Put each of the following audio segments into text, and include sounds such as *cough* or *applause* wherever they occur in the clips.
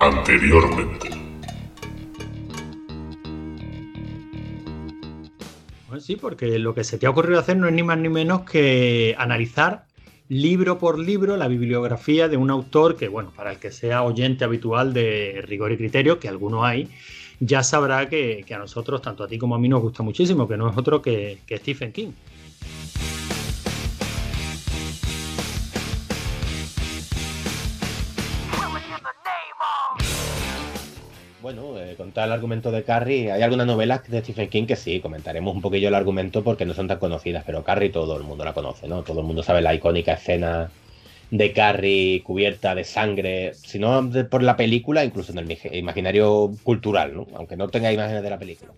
Anteriormente. Pues sí, porque lo que se te ha ocurrido hacer no es ni más ni menos que analizar libro por libro la bibliografía de un autor que, bueno, para el que sea oyente habitual de rigor y criterio, que alguno hay, ya sabrá que, a nosotros, tanto a ti como a mí, nos gusta muchísimo, que no es otro que, que Stephen King. Bueno, eh, contar el argumento de Carrie, hay algunas novelas de Stephen King que sí, comentaremos un poquillo el argumento porque no son tan conocidas, pero Carrie todo el mundo la conoce, ¿no? Todo el mundo sabe la icónica escena de Carrie cubierta de sangre, si no por la película, incluso en el imaginario cultural, ¿no? Aunque no tenga imágenes de la película.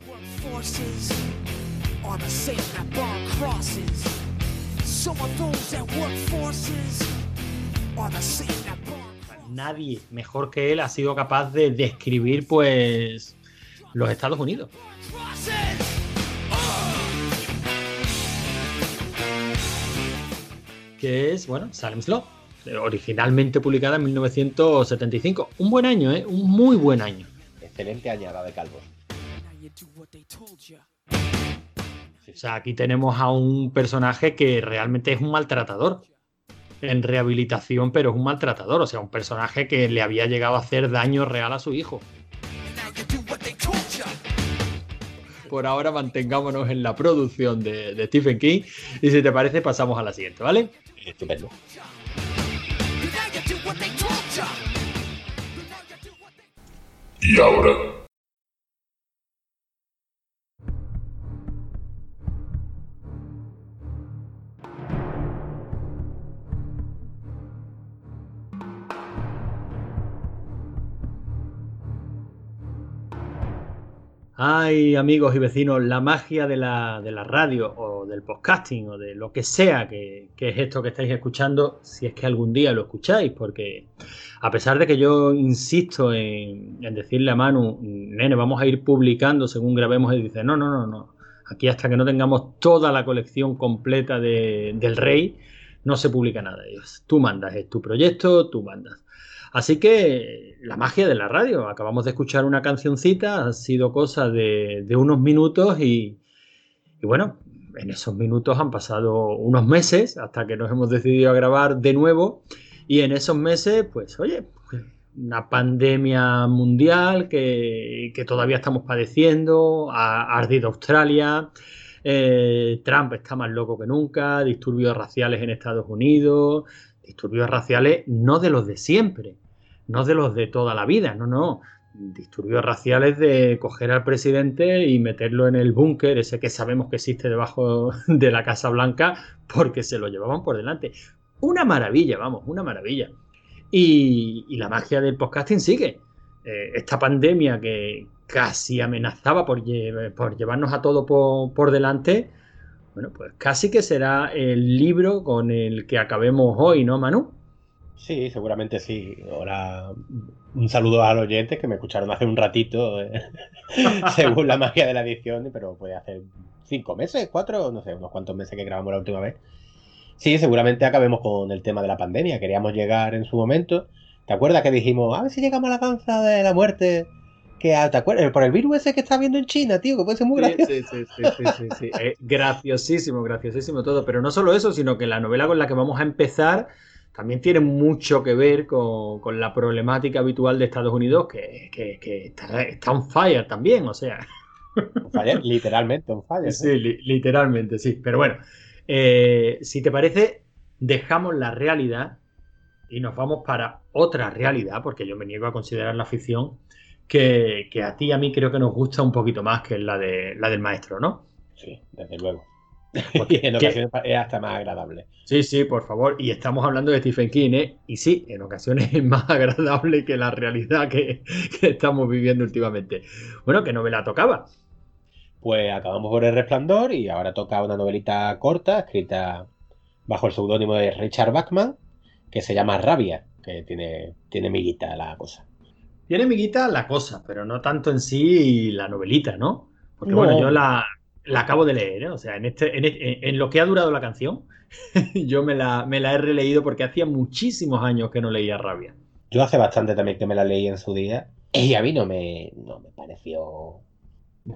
Nadie mejor que él ha sido capaz de describir, pues, los Estados Unidos. Que es, bueno, Salem's Law originalmente publicada en 1975. Un buen año, ¿eh? Un muy buen año. Excelente añada de Calvo. O sea, aquí tenemos a un personaje que realmente es un maltratador en rehabilitación, pero es un maltratador, o sea, un personaje que le había llegado a hacer daño real a su hijo. Por ahora mantengámonos en la producción de, de Stephen King y si te parece pasamos a la siguiente, ¿vale? Estupendo. Y ahora Ay, amigos y vecinos, la magia de la, radio o del podcasting o de lo que sea que, es esto que estáis escuchando, si es que algún día lo escucháis, porque a pesar de que yo insisto en, decirle a Manu, nene, vamos a ir publicando según grabemos, y dice, no, no, no, no, aquí hasta que no tengamos toda la colección completa del rey, no se publica nada. Tú mandas, es tu proyecto, tú mandas. Así que la magia de la radio. Acabamos de escuchar una cancioncita, ha sido cosa de, unos minutos y, bueno, en esos minutos han pasado unos meses hasta que nos hemos decidido a grabar de nuevo y en esos meses, pues oye, una pandemia mundial que, todavía estamos padeciendo, ha ardido Australia, eh, Trump está más loco que nunca, disturbios raciales en Estados Unidos, disturbios raciales no de los de siempre, no de los de toda la vida, no, no. Disturbios raciales de coger al presidente y meterlo en el búnker, ese que sabemos que existe debajo de la Casa Blanca, porque se lo llevaban por delante. Una maravilla, vamos, una maravilla. Y, la magia del podcasting sigue. Eh, esta pandemia que casi amenazaba por, llevarnos a todo por delante, bueno, pues casi que será el libro con el que acabemos hoy, ¿no, Manu? Sí, seguramente sí. Ahora un saludo a los oyentes que me escucharon hace un ratito, eh, *laughs* según la magia de la edición, pero puede hacer cinco meses, cuatro, no sé, unos cuantos meses que grabamos la última vez. Sí, seguramente acabemos con el tema de la pandemia. Queríamos llegar en su momento. ¿Te acuerdas que dijimos, a ver si llegamos a la danza de la muerte? Que, ¿Te acuerdas? Por el virus ese que está viendo en China, tío, que puede ser muy gracioso. Sí, sí, sí, sí, sí, sí. Eh, graciosísimo, graciosísimo todo. Pero no solo eso, sino que la novela con la que vamos a empezar también tiene mucho que ver con, la problemática habitual de Estados Unidos, que, está, on fire también, o sea. fire, literalmente on fire. Sí, literalmente, sí. Pero bueno, eh, si te parece, dejamos la realidad y nos vamos para otra realidad, porque yo me niego a considerar la ficción, que, a ti y a mí creo que nos gusta un poquito más que la, de, la del maestro, ¿no? Sí, desde luego. *laughs* en ocasiones es hasta más agradable. Sí, sí, por favor. Y estamos hablando de Stephen King, ¿eh? Y sí, en ocasiones es más *laughs* agradable que la realidad que, estamos viviendo últimamente. Bueno, ¿qué novela tocaba? Pues acabamos por El Resplandor y ahora toca una novelita corta escrita bajo el seudónimo de Richard Bachman que se llama Rabia, que tiene, tiene miguita la cosa. Tiene miguita la cosa, pero no tanto en sí la novelita, ¿no? Porque bueno, yo la, la acabo de leer, ¿eh? o sea, en, este, en, en, lo que ha durado la canción, *laughs* yo me la, me la he releído porque hacía muchísimos años que no leía Rabia. Yo hace bastante también que me la leí en su día y a mí no me, no me pareció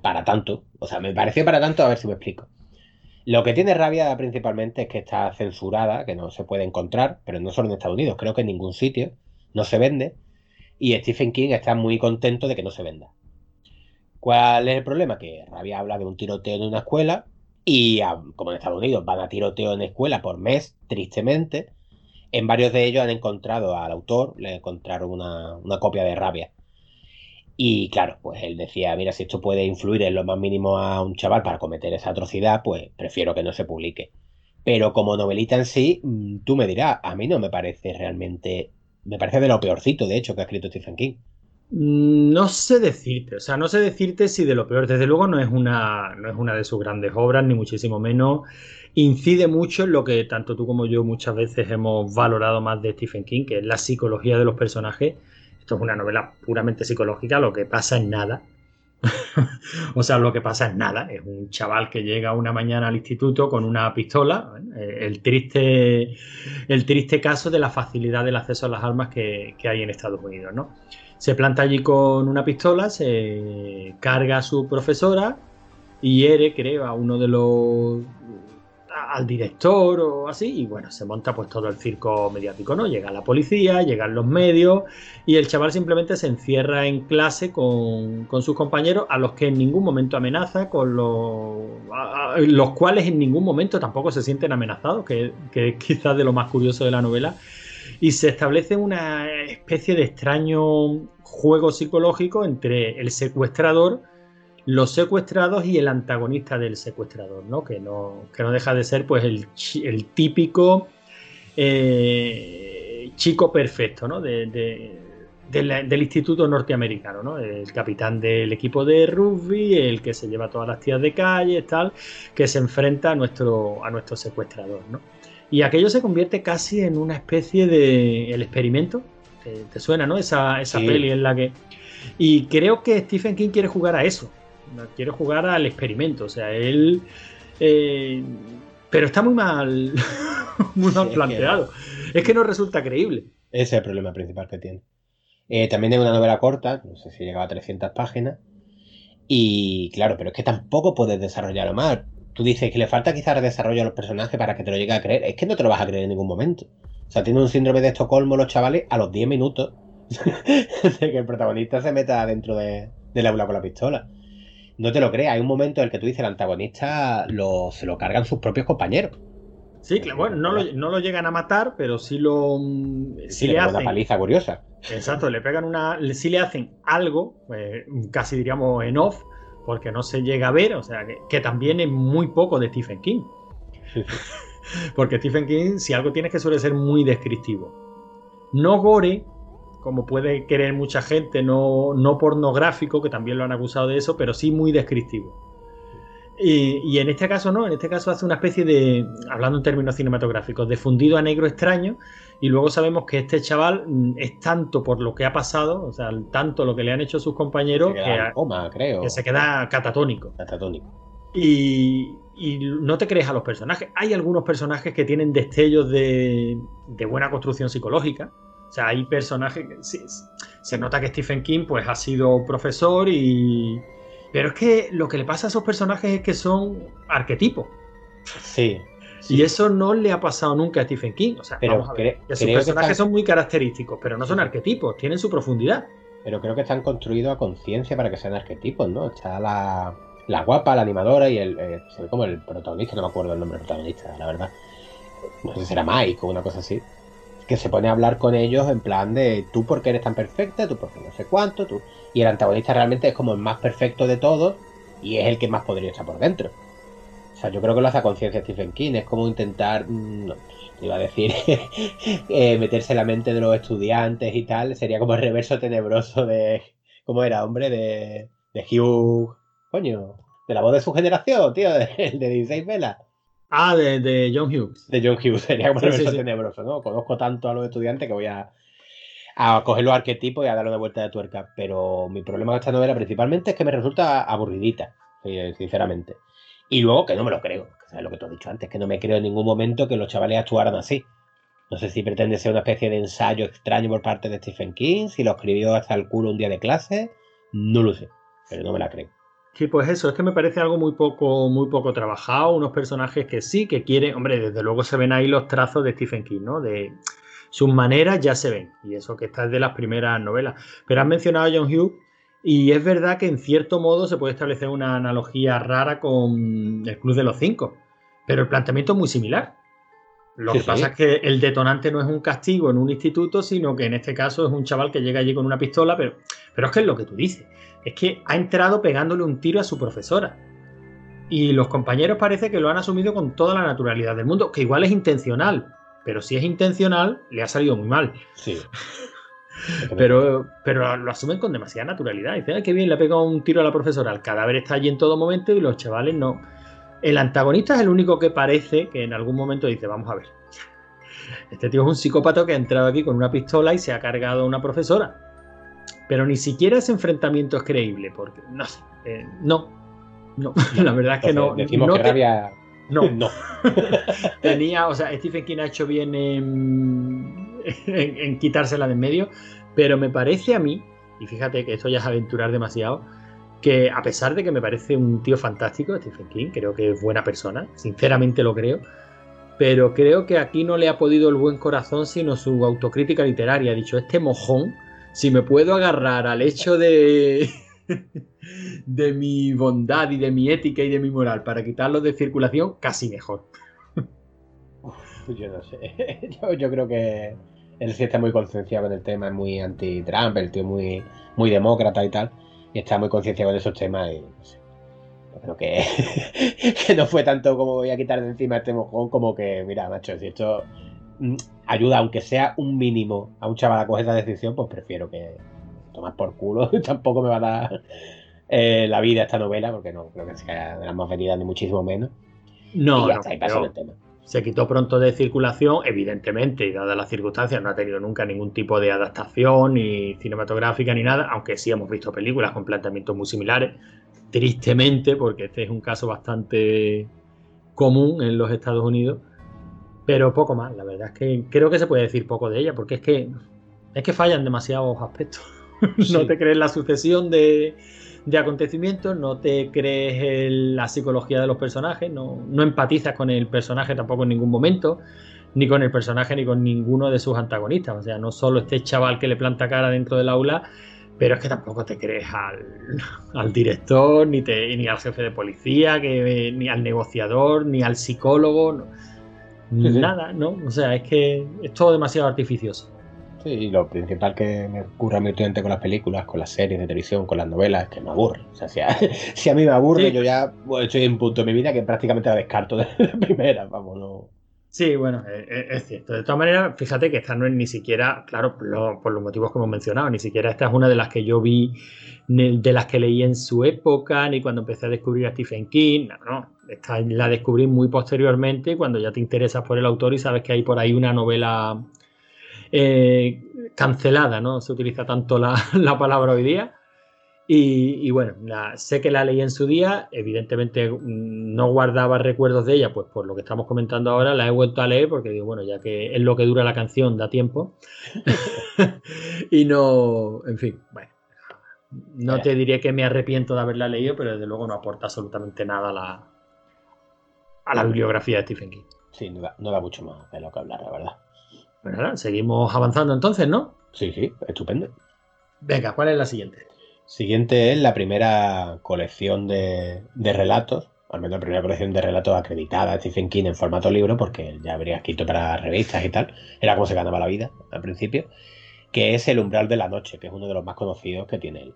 para tanto. O sea, me pareció para tanto, a ver si me explico. Lo que tiene rabia principalmente es que está censurada, que no se puede encontrar, pero no solo en Estados Unidos, creo que en ningún sitio, no se vende. Y Stephen King está muy contento de que no se venda. ¿Cuál es el problema? Que Rabia habla de un tiroteo en una escuela y como en Estados Unidos van a tiroteo en escuela por mes, tristemente, en varios de ellos han encontrado al autor, le encontraron una, una copia de Rabia. Y claro, pues él decía, mira, si esto puede influir en lo más mínimo a un chaval para cometer esa atrocidad, pues prefiero que no se publique. Pero como novelita en sí, mm, tú me dirás, a mí no me parece realmente, me parece de lo peorcito, de hecho, que ha escrito Stephen King. Mm, no sé decirte, o sea, no sé decirte si de lo peor, desde luego no es una, no es una de sus grandes obras, ni muchísimo menos. Incide mucho en lo que tanto tú como yo muchas veces hemos valorado más de Stephen King, que es la psicología de los personajes esto es una novela puramente psicológica, lo que pasa es nada. *laughs* o sea, lo que pasa es nada. Es un chaval que llega una mañana al instituto con una pistola. ¿eh? El, triste, el triste caso de la facilidad del acceso a las armas que, hay en Estados Unidos. ¿no? Se planta allí con una pistola, se carga a su profesora y hiere, creo, a uno de los al director o así, y bueno, se monta pues todo el circo mediático, ¿no? Llega la policía, llegan los medios, y el chaval simplemente se encierra en clase con, sus compañeros, a los que en ningún momento amenaza, con los, los cuales en ningún momento tampoco se sienten amenazados, que, que es quizás de lo más curioso de la novela, y se establece una especie de extraño juego psicológico entre el secuestrador, los secuestrados y el antagonista del secuestrador, ¿no? Que no, que no deja de ser pues el, típico eh, chico perfecto, ¿no? del instituto norteamericano, ¿no? El capitán del equipo de rugby, el que se lleva todas las tías de calle, tal, que se enfrenta a nuestro, a nuestro secuestrador, ¿no? Y aquello se convierte casi en una especie de el experimento. ¿Te, suena, no? Esa, esa peli en la que. Y creo que Stephen King quiere jugar a eso quiere jugar al experimento. O sea, él. Eh, pero está muy mal, *laughs* muy mal planteado. Es que... no resulta creíble. Ese es el problema principal que tiene. Eh, también es una novela corta, no sé si llegaba a 300 páginas. Y claro, pero es que tampoco puedes desarrollarlo más. Tú dices que le falta quizás desarrollo a los personajes para que te lo llegue a creer. Es que no te lo vas a creer en ningún momento. O sea, tiene un síndrome de Estocolmo los chavales a los 10 minutos *laughs* de que el protagonista se meta dentro de, del aula con la pistola no te lo creas, hay un momento en el que tú dices el antagonista lo, se lo cargan sus propios compañeros. Sí, claro, bueno, no lo, no lo, llegan a matar, pero sí lo. Mm, sí, le, hacen. una paliza curiosa. Exacto, le pegan una. Sí le hacen algo, eh, casi diríamos en off, porque no se llega a ver, o sea, que, también es muy poco de Stephen King. *laughs* porque Stephen King, si algo tiene que suele ser muy descriptivo. No gore, como puede querer mucha gente, no, no pornográfico, que también lo han acusado de eso, pero sí muy descriptivo. Y, en este caso no, en este caso hace una especie de, hablando en términos cinematográficos, de fundido a negro extraño, y luego sabemos que este chaval mm, es tanto por lo que ha pasado, o sea, tanto lo que le han hecho sus compañeros, que, se queda catatónico. Catatónico. Y, y, no te crees a los personajes. Hay algunos personajes que tienen destellos de, de buena construcción psicológica, sea, hay personajes que se nota que Stephen King pues ha sido profesor y... Pero es que lo que le pasa a esos personajes es que son arquetipos. Sí. Y eso no le ha pasado nunca a Stephen King. O sea, vamos a ver, que sus personajes son muy característicos, pero no son arquetipos, tienen su profundidad. Pero creo que están construidos a conciencia para que sean arquetipos, ¿no? Está la, la guapa, la animadora y el, eh, como el protagonista, no me acuerdo el nombre del protagonista, la verdad. No sé si será Mike o una cosa así que se pone a hablar con ellos en plan de tú porque eres tan perfecta, tú porque no sé cuánto, tú. Y el antagonista realmente es como el más perfecto de todos y es el que más podría estar por dentro. O sea, yo creo que lo hace a conciencia Stephen King, es como intentar, mm, no, iba a decir, *laughs* eh, meterse la mente de los estudiantes y tal, sería como el reverso tenebroso de, ¿cómo era, hombre? De, de Hugh, coño, de la voz de su generación, tío, *laughs* de, de 16 velas. Ah, de, John Hughes. De John Hughes, *laughs* sería como sí, tenebroso, ¿no? Conozco tanto a los estudiantes que voy a, a coger los arquetipos y a darle una vuelta de tuerca. Pero mi problema con esta novela principalmente es que me resulta aburridita, eh, sinceramente. Y luego que no me lo creo, ¿sabes lo que tú has dicho antes? Que no me creo en ningún momento que los chavales actuaran así. No sé si pretende ser una especie de ensayo extraño por parte de Stephen King, si lo escribió hasta el culo un día de clase, no lo sé, pero no me la creo. Sí, pues eso, es que me parece algo muy poco, muy poco trabajado, unos personajes que sí, que quieren, hombre, desde luego se ven ahí los trazos de Stephen King, ¿no? De sus maneras ya se ven, y eso que está de las primeras novelas. Pero has mencionado a John Hughes, y es verdad que en cierto modo se puede establecer una analogía rara con el Club de los Cinco, pero el planteamiento es muy similar. Lo que pasa es que el detonante no es un castigo en un instituto, sino que en este caso es un chaval que llega allí con una pistola, pero, pero es que es lo que tú dices. Es que ha entrado pegándole un tiro a su profesora. Y los compañeros parece que lo han asumido con toda la naturalidad del mundo, que igual es intencional, pero si es intencional, le ha salido muy mal. Sí. *laughs* pero, pero lo asumen con demasiada naturalidad. Dicen, qué bien, le ha pegado un tiro a la profesora. El cadáver está allí en todo momento y los chavales no el antagonista es el único que parece que en algún momento dice, vamos a ver, este tío es un psicópata que ha entrado aquí con una pistola y se ha cargado a una profesora. Pero ni siquiera ese enfrentamiento es creíble, porque no sé, eh, no, no, *laughs* la verdad es que no. Decimos que rabia... No, *laughs* no. *laughs* Tenía, o sea, Stephen King ha hecho bien en, en quitársela de en medio, pero me parece a mí, y fíjate que esto ya es aventurar demasiado, que a pesar de que me parece un tío fantástico, Stephen King, creo que es buena persona, sinceramente lo creo, pero creo que aquí no le ha podido el buen corazón sino su autocrítica literaria. Ha dicho, este mojón, si me puedo agarrar al hecho de, de mi bondad y de mi ética y de mi moral para quitarlo de circulación, casi mejor. yo no sé, *laughs* yo, creo que él sí está muy concienciado en el tema, es muy anti-Trump, el tío muy, muy demócrata y tal y está muy concienciado de esos temas y no sé. creo que, *laughs* que, no fue tanto como voy a quitar de encima este mojón como que, mira, macho, si esto ayuda, aunque sea un mínimo, a un chaval a coger esa decisión, pues prefiero que tomar por culo. *laughs* Tampoco me va a dar eh, la vida esta novela, porque no creo que sea de las más vendidas ni muchísimo menos. No, no, el tema se quitó pronto de circulación, evidentemente, y dadas las circunstancias, no ha tenido nunca ningún tipo de adaptación ni cinematográfica ni nada, aunque sí hemos visto películas con planteamientos muy similares, tristemente, porque este es un caso bastante común en los Estados Unidos, pero poco más, la verdad es que creo que se puede decir poco de ella, porque es que es que fallan demasiados aspectos. *laughs* no te crees la sucesión de, de acontecimientos, no te crees en la psicología de los personajes, no, no empatizas con el personaje tampoco en ningún momento, ni con el personaje ni con ninguno de sus antagonistas. O sea, no solo este chaval que le planta cara dentro del aula, pero es que tampoco te crees al, director, ni, te, ni al jefe de policía, que, ni al negociador, ni al psicólogo, nada, ¿no? O sea, es que es todo demasiado artificioso. Sí, y lo principal que me ocurre a mi estudiante con las películas, con las series de televisión, con las novelas, es que me aburre. O sea, si a, *laughs* mí me aburre, yo ya estoy en un punto de mi vida que prácticamente la descarto de, *laughs* primera, vamos, no. Sí, bueno, eh, eh, es, cierto. De todas maneras, fíjate que esta no es ni siquiera, claro, por, los motivos que hemos mencionado, ni siquiera esta es una de las que yo vi, de las que leí en su época, ni cuando empecé a descubrir a Stephen King. No, no. Esta la descubrí muy posteriormente, cuando ya te interesas por el autor y sabes que hay por ahí una novela eh, cancelada, ¿no? Se utiliza tanto la, *laughs* palabra hoy día. Y, bueno, sé que la leí en su día, evidentemente mm, no guardaba recuerdos de ella, pues por lo que estamos comentando ahora, la he vuelto a leer porque digo, bueno, ya que es lo que dura la canción, da tiempo. *laughs* y no, en fin, bueno, no te diré que me arrepiento de haberla leído, pero desde luego no aporta absolutamente nada a la, a la bibliografía de Stephen King. Sí, no da, no da mucho más de lo que hablar, la verdad. Pues nada, seguimos avanzando entonces, ¿no? Sí, sí, estupendo. Venga, ¿cuál es la siguiente? Siguiente es la primera colección de, relatos, al menos la primera colección de relatos acreditada de Stephen King en formato libro, porque ya habría escrito para revistas y tal, era como se ganaba la vida al principio, que es El umbral de la noche, que es uno de los más conocidos que tiene él.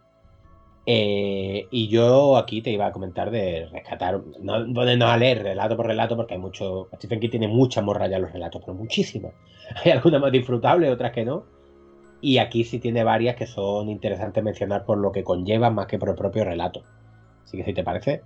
Eh, y yo aquí te iba a comentar de rescatar, no a leer relato por relato, porque hay mucho. Stephen King tiene mucha morra ya los relatos, pero muchísimas. *laughs* Hay algunas más disfrutables, otras que no. Y aquí sí tiene varias que son interesantes mencionar por lo que conllevan más que por el propio relato. Así que si te parece.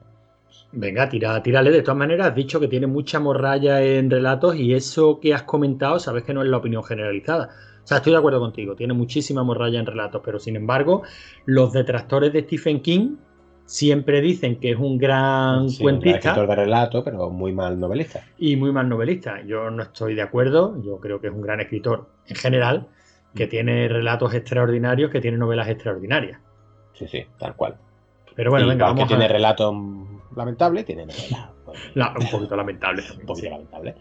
Venga, tira, tírale. De todas maneras, has dicho que tiene mucha morralla en relatos y eso que has comentado, sabes que no es la opinión generalizada. O sea, estoy de acuerdo contigo, tiene muchísima morralla en relatos, pero sin embargo, los detractores de Stephen King siempre dicen que es un gran Sí, un gran cuentista escritor de relato, pero muy mal novelista. y muy mal novelista. Yo no estoy de acuerdo, yo creo que es un gran escritor en general, que tiene relatos extraordinarios, que tiene novelas extraordinarias. Sí, sí, tal cual. Pero bueno, venga, vamos que tiene relatos lamentables, tiene novelas pues, *laughs* La- un poquito lamentable un poquito sí. lamentable.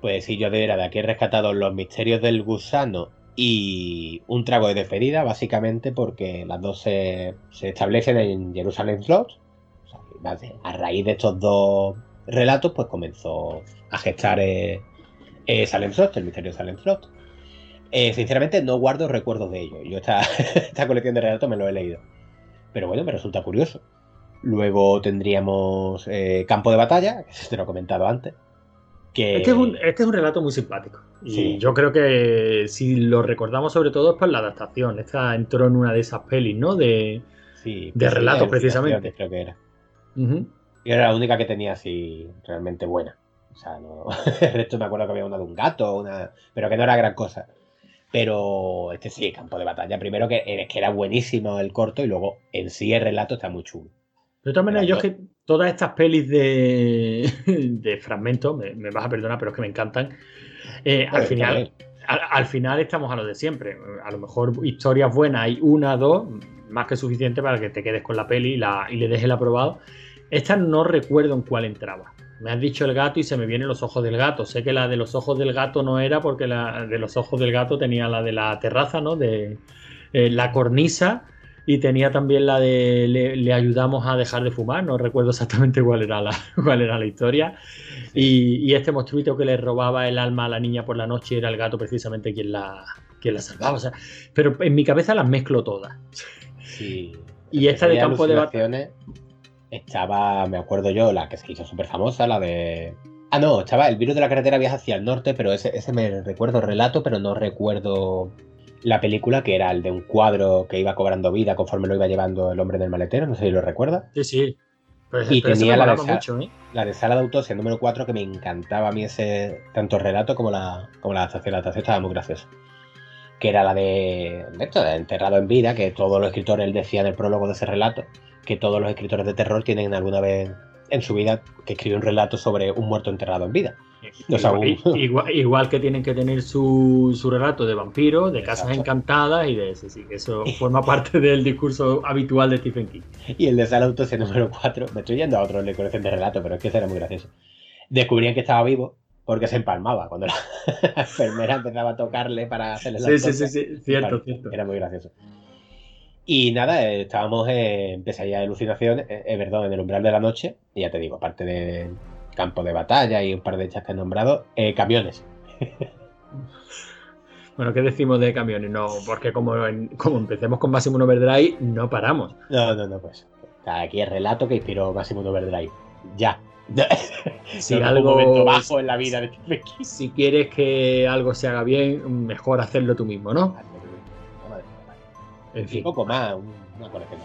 Pues sí, yo de era de aquí he rescatado Los misterios del gusano y Un trago de despedida, básicamente porque las dos se, se establecen en Jerusalem Slot. O sea, a raíz de estos dos relatos, pues comenzó a gestar eh, eh, Salem Slot, el misterio de Salem Slot. Eh, sinceramente, no guardo recuerdos de ello. Yo esta, *laughs* esta colección de relatos me lo he leído. Pero bueno, me resulta curioso. Luego tendríamos eh, Campo de Batalla, que se te lo he comentado antes. Que... Este es, un, este es un relato muy simpático. Y Sí. yo creo que si lo recordamos sobre todo es por la adaptación. Esta entró en una de esas pelis, ¿no? De... sí, de relatos, precisamente. Creo que era. Ujú. Y era la única que tenía así realmente buena. O sea, no... *laughs* el resto me acuerdo que había una de un gato, una... pero que no era gran cosa. Pero este sí, Campo de Batalla. Primero que, es que era buenísimo el corto y luego en sí el relato está muy chulo. De todas maneras, yo es que todas estas pelis de, *laughs* de fragmentos, me, me vas a perdonar, pero es que me encantan. Eh, al, final, al, al final estamos a lo de siempre. A lo mejor historias buenas hay una, dos, más que suficiente para que te quedes con la peli y, la, y le dejes el aprobado. Esta no recuerdo en cuál entraba. Me has dicho el gato y se me vienen los ojos del gato. Sé que la de los ojos del gato no era porque la de los ojos del gato tenía la de la terraza, ¿no? De eh, la cornisa y tenía también la de le, le ayudamos a dejar de fumar. No recuerdo exactamente cuál era la, *laughs* cuál era la historia. Y, y este monstruito que le robaba el alma a la niña por la noche era el gato precisamente quien la, quien la salvaba. O sea, pero en mi cabeza las mezclo todas. Sí. Y esta de campo de batalla. Estaba, me acuerdo yo, la que se hizo súper famosa, la de. Ah, no, estaba el virus de la carretera viaja hacia el norte, pero ese, ese me recuerdo relato, pero no recuerdo la película, que era el de un cuadro que iba cobrando vida conforme lo iba llevando el hombre del maletero, no sé si lo recuerda. Sí, sí. Pues, Y tenía la de mucho, ¿eh? La de Sala de Autopsia número 4, que me encantaba a mí ese, tanto el relato como la, como la adaptación. La adaptación estaba muy graciosa. Que era la de, de esto, de Enterrado en Vida, que todos los escritores, él decía en el prólogo de ese relato, que todos los escritores de terror tienen alguna vez en su vida que escribir un relato sobre un muerto enterrado en vida. O sea, igual, un- igual- igual que tienen que tener su, su relato de vampiros, de casas encantadas y de ese, sí, eso *laughs* forma parte del discurso habitual de Stephen King. Y el de Sala de Autopsia número 4, me estoy yendo a otro de colección de relatos, pero es que ese era muy gracioso. Descubrían que estaba vivo porque se empalmaba cuando la *laughs* enfermera empezaba a tocarle para hacerle la Sí, sí, sí, sí, cierto, cierto. Era muy gracioso. Y nada, eh, estábamos en pesadilla de alucinación, eh, eh, perdón, en el umbral de la noche. Y ya te digo, aparte de campo de batalla y un par de hechas que he nombrado, eh, camiones. *laughs* Bueno, ¿qué decimos de camiones? No, porque como, en- como empecemos con Maximum Overdrive, no paramos. No, no, no, pues. Aquí el relato que inspiró Máximo Overdrive. Ya. *laughs* Si No, algo- momento bajo en la vida de. Si quieres que algo se haga bien, mejor hacerlo tú mismo, ¿no? En Un fin. poco más, un- una colección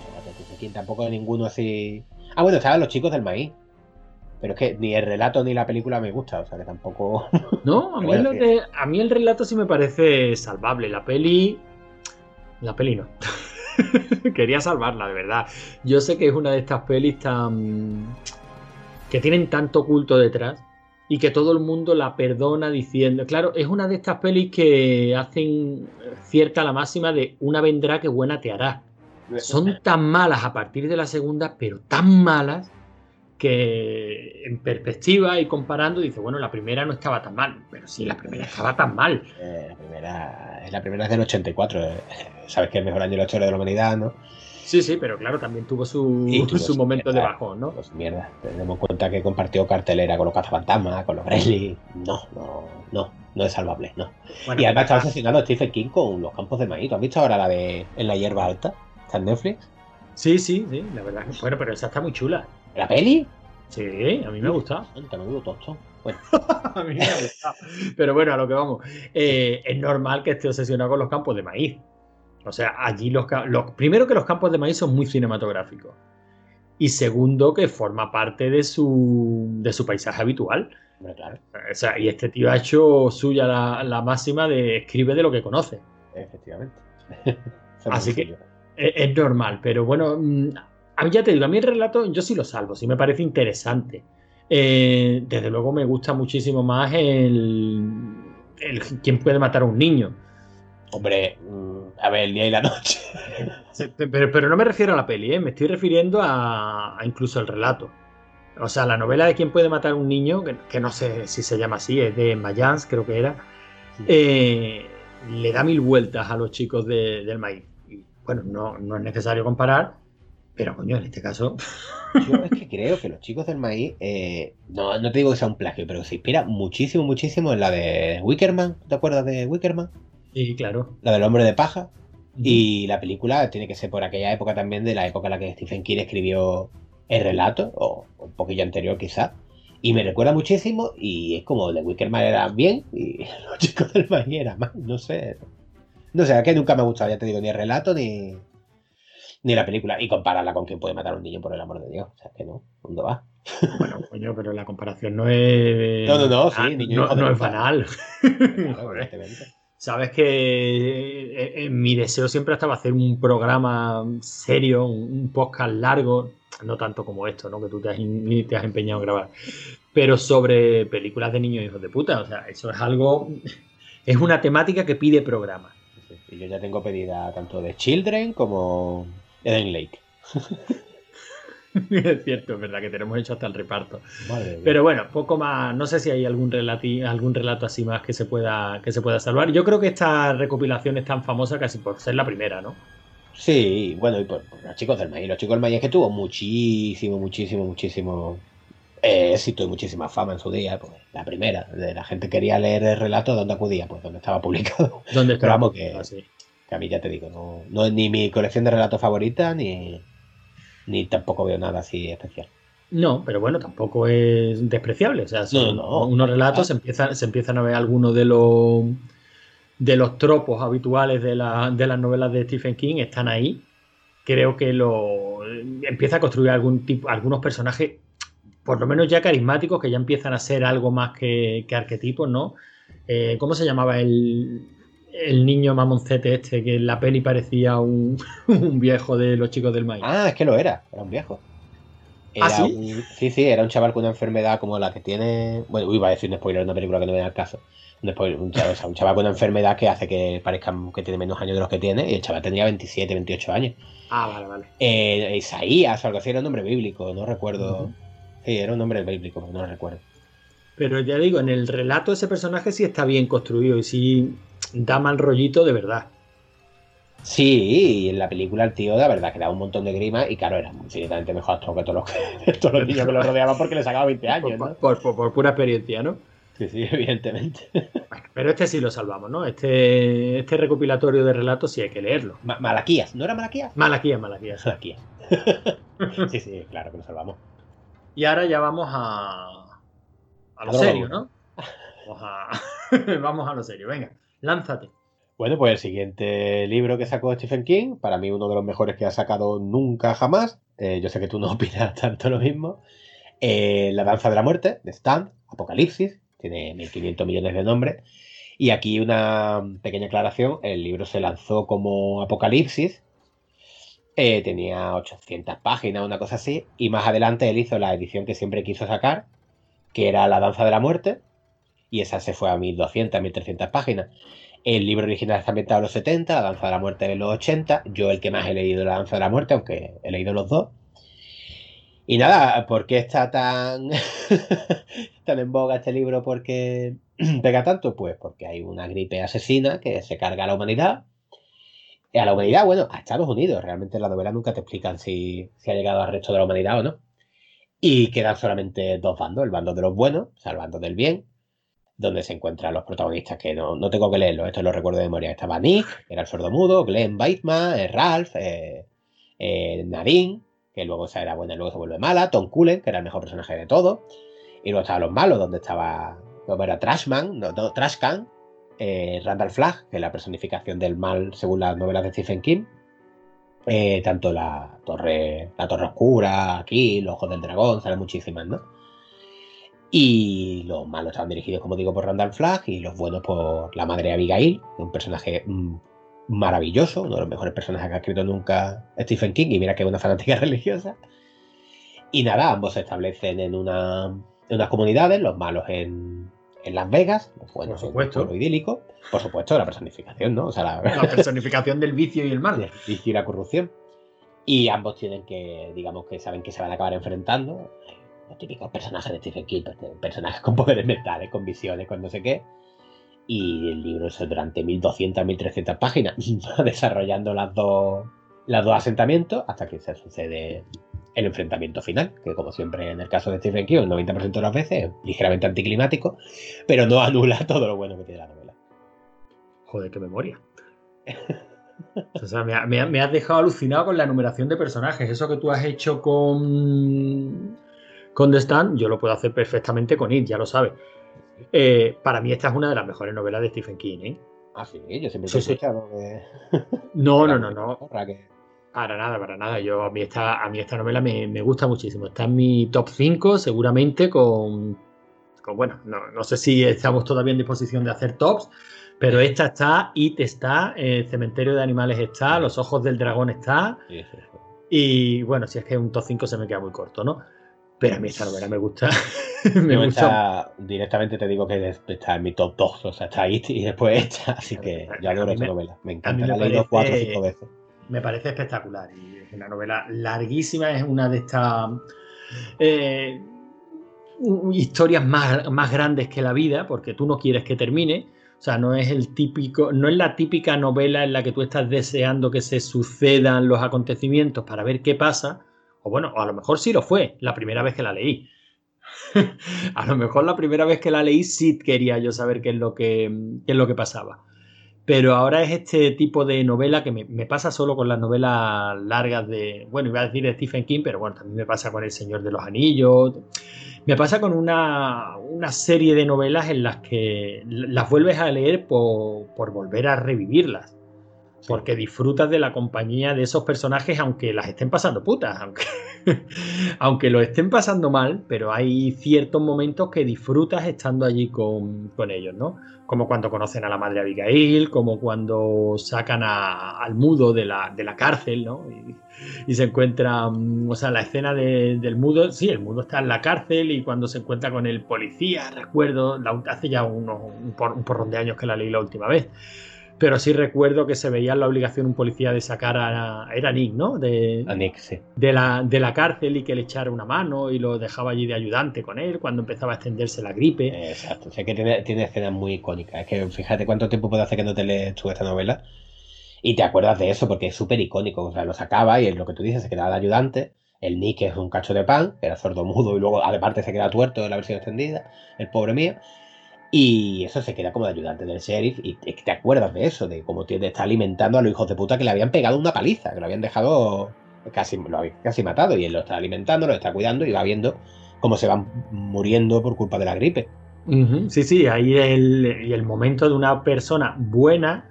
de King. Tampoco ninguno así. Ah, bueno, estaban los chicos del maíz. Pero es que ni el relato ni la película me gusta, o sea que tampoco. *laughs* No, a mí, lo de- a mí el relato sí me parece salvable. La peli. La peli no. *laughs* Quería salvarla, de verdad. Yo sé que es una de estas pelis tan. que tienen tanto culto detrás y que todo el mundo la perdona diciendo. Claro, es una de estas pelis que hacen cierta la máxima de una vendrá que buena te hará. Son tan malas a partir de la segunda, pero tan malas que en perspectiva y comparando dice, bueno, la primera no estaba tan mal, pero sí, la primera estaba tan mal. Eh, la primera. La primera es del 84. eh. Sabes que es el mejor año de la historia de la humanidad, ¿no? Sí, sí, pero claro, también tuvo su, Y tuvo su su momento de bajón, ¿no? Pues mierda. Tenemos en cuenta que compartió cartelera con los cazafantasmas, con los Gremlins. No, no, no. No es salvable, no. Bueno, y además está obsesionado Stephen King con los campos de maíz. ¿Tú has visto ahora la de En la hierba alta? ¿Está en Netflix? Sí, sí, sí, la verdad. que- Bueno, pero esa está muy chula. ¿La peli? Sí, a mí me gustado. Anda, menudo tostón. Bueno, *laughs* A mí me ha gustado. Pero bueno, a lo que vamos. Eh, es normal que esté obsesionado con los campos de maíz. O sea, allí los, los- Primero que los campos de maíz son muy cinematográficos. Y segundo que forma parte de su, de su paisaje habitual. claro, O sea, y este tío ha hecho suya la, la máxima de escribe de lo que conoce. efectivamente. *laughs* Así que- suyo. Es, es normal, pero bueno, mm, a mí ya te digo, a mí el relato yo sí lo salvo, sí me parece interesante. Eh, desde luego me gusta muchísimo más el, el quién puede matar a un niño. Hombre, a ver, el día y la noche. *laughs* pero, pero, no me refiero a la peli, ¿eh? me estoy refiriendo a, a, incluso el relato. O sea, la novela de quién puede matar a un niño, que, que no sé si se llama así, es de Mayans, creo que era. Eh, le da mil vueltas a los chicos de, del maíz. Y, bueno, no, no, es necesario comparar, pero coño, en este caso. *laughs* Yo es que creo que los chicos del maíz, eh, no, no te digo que sea un plagio, pero se inspira muchísimo, muchísimo en la de Wickerman. ¿Te acuerdas de Wickerman? Sí, claro. La del hombre de paja. Uh -huh. Y la película tiene que ser por aquella época también, de la época en la que Stephen King escribió el relato, o un poquillo anterior quizás. Y me recuerda muchísimo, y es como de Wickerman era bien, y *laughs* los chicos del maíz era mal, no sé. No sé, es que nunca me ha gustado, ya te digo, ni el relato ni, ni la película. Y compararla con quien puede matar a un niño, por el amor de Dios. O sea, que no, ¿dónde va? Bueno, coño, pero la comparación no es. No, no, no, sí, ah, niño no, no es banal. Claro. *laughs* Sabes que en mi deseo siempre estaba hacer un programa serio, un podcast largo, no tanto como esto, ¿no? Que tú te has, te has empeñado en grabar, pero sobre películas de niños hijos de puta. O sea, eso es algo. *laughs* Es una temática que pide programa. Y yo ya tengo pedida tanto de Children como Eden Lake. *laughs* *laughs* es cierto, es verdad que tenemos hecho hasta el reparto. Pero bueno, poco más. No sé si hay algún, relati algún relato así más que se, pueda, que se pueda salvar. Yo creo que esta recopilación es tan famosa casi por ser la primera, ¿no? Sí, bueno, y por, por los chicos del maíz. Los chicos del maíz es que tuvo muchísimo, muchísimo, muchísimo eh, éxito y muchísima fama en su día. Pues la primera, la gente quería leer el relato, ¿dónde acudía? Pues donde estaba publicado. ¿Dónde Pero vamos, que, que, a mí ya te digo, no, no es ni mi colección de relatos favorita, ni, ni tampoco veo nada así especial. No, pero bueno, tampoco es despreciable. O sea, son no, no. unos relatos, ah. se, empiezan, se empiezan a ver algunos de los de los tropos habituales de, la, de, las novelas de Stephen King están ahí. Creo que lo empieza a construir algún tipo, algunos personajes, por lo menos ya carismáticos, que ya empiezan a ser algo más que, que arquetipos, ¿no? Eh, ¿Cómo se llamaba el, el niño mamoncete este que en la peli parecía un, *laughs* un, viejo de los chicos del maíz? Ah, es que lo era, era un viejo. Era ¿Ah, sí? Un, sí, sí, era un chaval con una enfermedad como la que tiene. Bueno, iba a decir un spoiler de una película que no viene al caso. Un, spoiler, un, chaval, o sea, un chaval con una enfermedad que hace que parezca que tiene menos años de los que tiene. Y el chaval tendría 27, 28 años. Ah, vale, vale. Eh, Isaías o algo así, era un nombre bíblico, no recuerdo. Uh -huh. Sí, era un nombre bíblico, pero no lo recuerdo. Pero ya digo, en el relato ese personaje sí está bien construido y sí da mal rollito de verdad. Sí, y en la película el tío, de verdad, que daba un montón de grima y claro, era infinitamente mejor actor que todos los, *laughs* todos los niños que lo rodeaban porque le sacaba 20 años, ¿no? Por, por, por, pura experiencia, ¿no? Sí, sí, *laughs* evidentemente. Bueno, pero este sí lo salvamos, ¿no? Este, este recopilatorio de relatos sí hay que leerlo. Ma Malaquías, ¿no era Malaquías? Malaquías, Malaquías. Malaquías. *laughs* sí, sí, claro que lo salvamos. Y ahora ya vamos a, a lo serio, ¿no? Vamos a, vamos a lo serio, venga, lánzate. Bueno, pues el siguiente libro que sacó Stephen King, para mí uno de los mejores que ha sacado nunca jamás, eh, yo sé que tú no *laughs* opinas tanto lo mismo, eh, La danza de la muerte, de Stand, Apocalipsis, tiene 1500 millones de nombres, y aquí una pequeña aclaración, el libro se lanzó como Apocalipsis, eh, tenía 800 páginas, una cosa así, y más adelante él hizo la edición que siempre quiso sacar, que era La danza de la muerte, y esa se fue a 1200, 1300 páginas. El libro original está ambientado en los 70, La Danza de la Muerte en los 80. Yo el que más he leído La Danza de la Muerte, aunque he leído los dos. Y nada, ¿por qué está tan, *laughs* tan en boga este libro? ¿Por qué *clears throat* pega tanto? Pues porque hay una gripe asesina que se carga a la humanidad. Y a la humanidad, bueno, a Estados Unidos. Realmente en la novela nunca te explican si, si ha llegado al resto de la humanidad o no. Y quedan solamente dos bandos, el bando de los buenos, o sea, el bando del bien, donde se encuentran los protagonistas, que no, no tengo que leerlo, esto lo recuerdo de memoria. Estaba Nick, que era el sordomudo, Glenn Bateman, eh, Ralph, eh, eh, Nadine, que luego esa era buena y luego se vuelve mala, Tom Cullen, que era el mejor personaje de todo, y luego estaban los malos, donde estaba, era Trashman, no, no Trashcan, eh, Randall Flagg, que es la personificación del mal según las novelas de Stephen King, tanto la torre, la torre oscura, aquí, los ojos del dragón, salen muchísimas, ¿no? Y los malos estaban dirigidos, como digo, por Randall Flagg y los buenos por la madre Abigail, un personaje mmm, maravilloso, uno de los mejores personajes que ha escrito nunca Stephen King, y mira que es una fanática *laughs* religiosa. Y nada, ambos se establecen en, una, en unas comunidades, los malos en, en Las Vegas, los buenos Por supuesto. en idílico. Por supuesto, la personificación, ¿no? O sea, la, La *laughs* personificación del vicio y el mal. el vicio y la corrupción. Y ambos tienen que, digamos que saben que se van a acabar enfrentando. Típicos personajes de Stephen King, pues, personajes con poderes mentales, con visiones, con no sé qué. Y el libro es durante 1200, 1300 páginas, *laughs* desarrollando las dos, las dos asentamientos hasta que se sucede el enfrentamiento final, que como siempre en el caso de Stephen King, el 90% de las veces es ligeramente anticlimático, pero no anula *laughs* todo lo bueno que tiene la novela. Joder, qué memoria. *laughs* O sea, me, me me has dejado alucinado con la numeración de personajes. Eso que tú has hecho con, con The Stand, yo lo puedo hacer perfectamente con It, ya lo sabes. Eh, para mí esta es una de las mejores novelas de Stephen King. ¿eh? Ah, sí, yo siempre Sí, he sí. escuchado que... *laughs* No, no, no, no. Para nada, para nada. Yo, a, mí esta, a mí esta novela me, me gusta muchísimo. Está en mi top 5, seguramente, con, con- bueno, no, no sé si estamos todavía en disposición de hacer tops, pero esta está, It está, eh, Cementerio de Animales está, Los Ojos del Dragón está, sí. y bueno, si es que un top 5 se me queda muy corto, ¿no? Pero a mí esta novela me gusta. *laughs* me gusta. directamente te digo que está en mi top 2, o sea, está ahí *laughs* y después esta, así que yo adoro esta me- novela. Me encanta, la he leído cuatro o cinco veces. me parece espectacular. Y es una novela larguísima, es una de estas eh, historias más, más grandes que la vida, porque tú no quieres que termine. O sea, no es el típico, no es la típica novela en la que tú estás deseando que se sucedan los acontecimientos para ver qué pasa. O bueno, a lo mejor sí lo fue la primera vez que la leí. *laughs* a lo mejor la primera vez que la leí sí quería yo saber qué es lo que, qué es lo que pasaba. Pero ahora es este tipo de novela que me, me pasa solo con las novelas largas de, bueno, iba a decir de Stephen King, pero bueno, también me pasa con El Señor de los Anillos. Me pasa con una, una serie de novelas en las que las vuelves a leer por, por volver a revivirlas. Porque disfrutas de la compañía de esos personajes aunque las estén pasando putas, aunque, *laughs* aunque lo estén pasando mal, pero hay ciertos momentos que disfrutas estando allí con, con ellos, ¿no? Como cuando conocen a la madre Abigail, como cuando sacan al mudo de la, de la cárcel, ¿no? Y, se encuentra, o sea, la escena de- del mudo, sí, el mudo está en la cárcel y cuando se encuentra con el policía, recuerdo, hace ya unos, un, por- un porrón de años que la leí la última vez, pero sí recuerdo que se veía la obligación un policía de sacar a, era Nick, ¿no? De, A Nick, sí. de la, de la cárcel y que le echara una mano y lo dejaba allí de ayudante con él cuando empezaba a extenderse la gripe. Exacto. O sea, que tiene, tiene escenas muy icónicas. Es que fíjate cuánto tiempo puede hacer que no te lees tú esta novela. Y te acuerdas de eso porque es súper icónico. O sea, lo sacaba y es lo que tú dices, se quedaba de ayudante. El Nick es un cacho de pan, que era sordo mudo y luego aparte se queda tuerto en la versión extendida. El pobre mío. Y eso se queda como de ayudante del sheriff. Y te, acuerdas de eso, de cómo tiene, está alimentando a los hijos de puta que le habían pegado una paliza, que lo habían dejado casi, lo habían casi matado. Y él lo está alimentando, lo está cuidando y va viendo cómo se van muriendo por culpa de la gripe. Sí, sí, ahí el, y el momento de una persona buena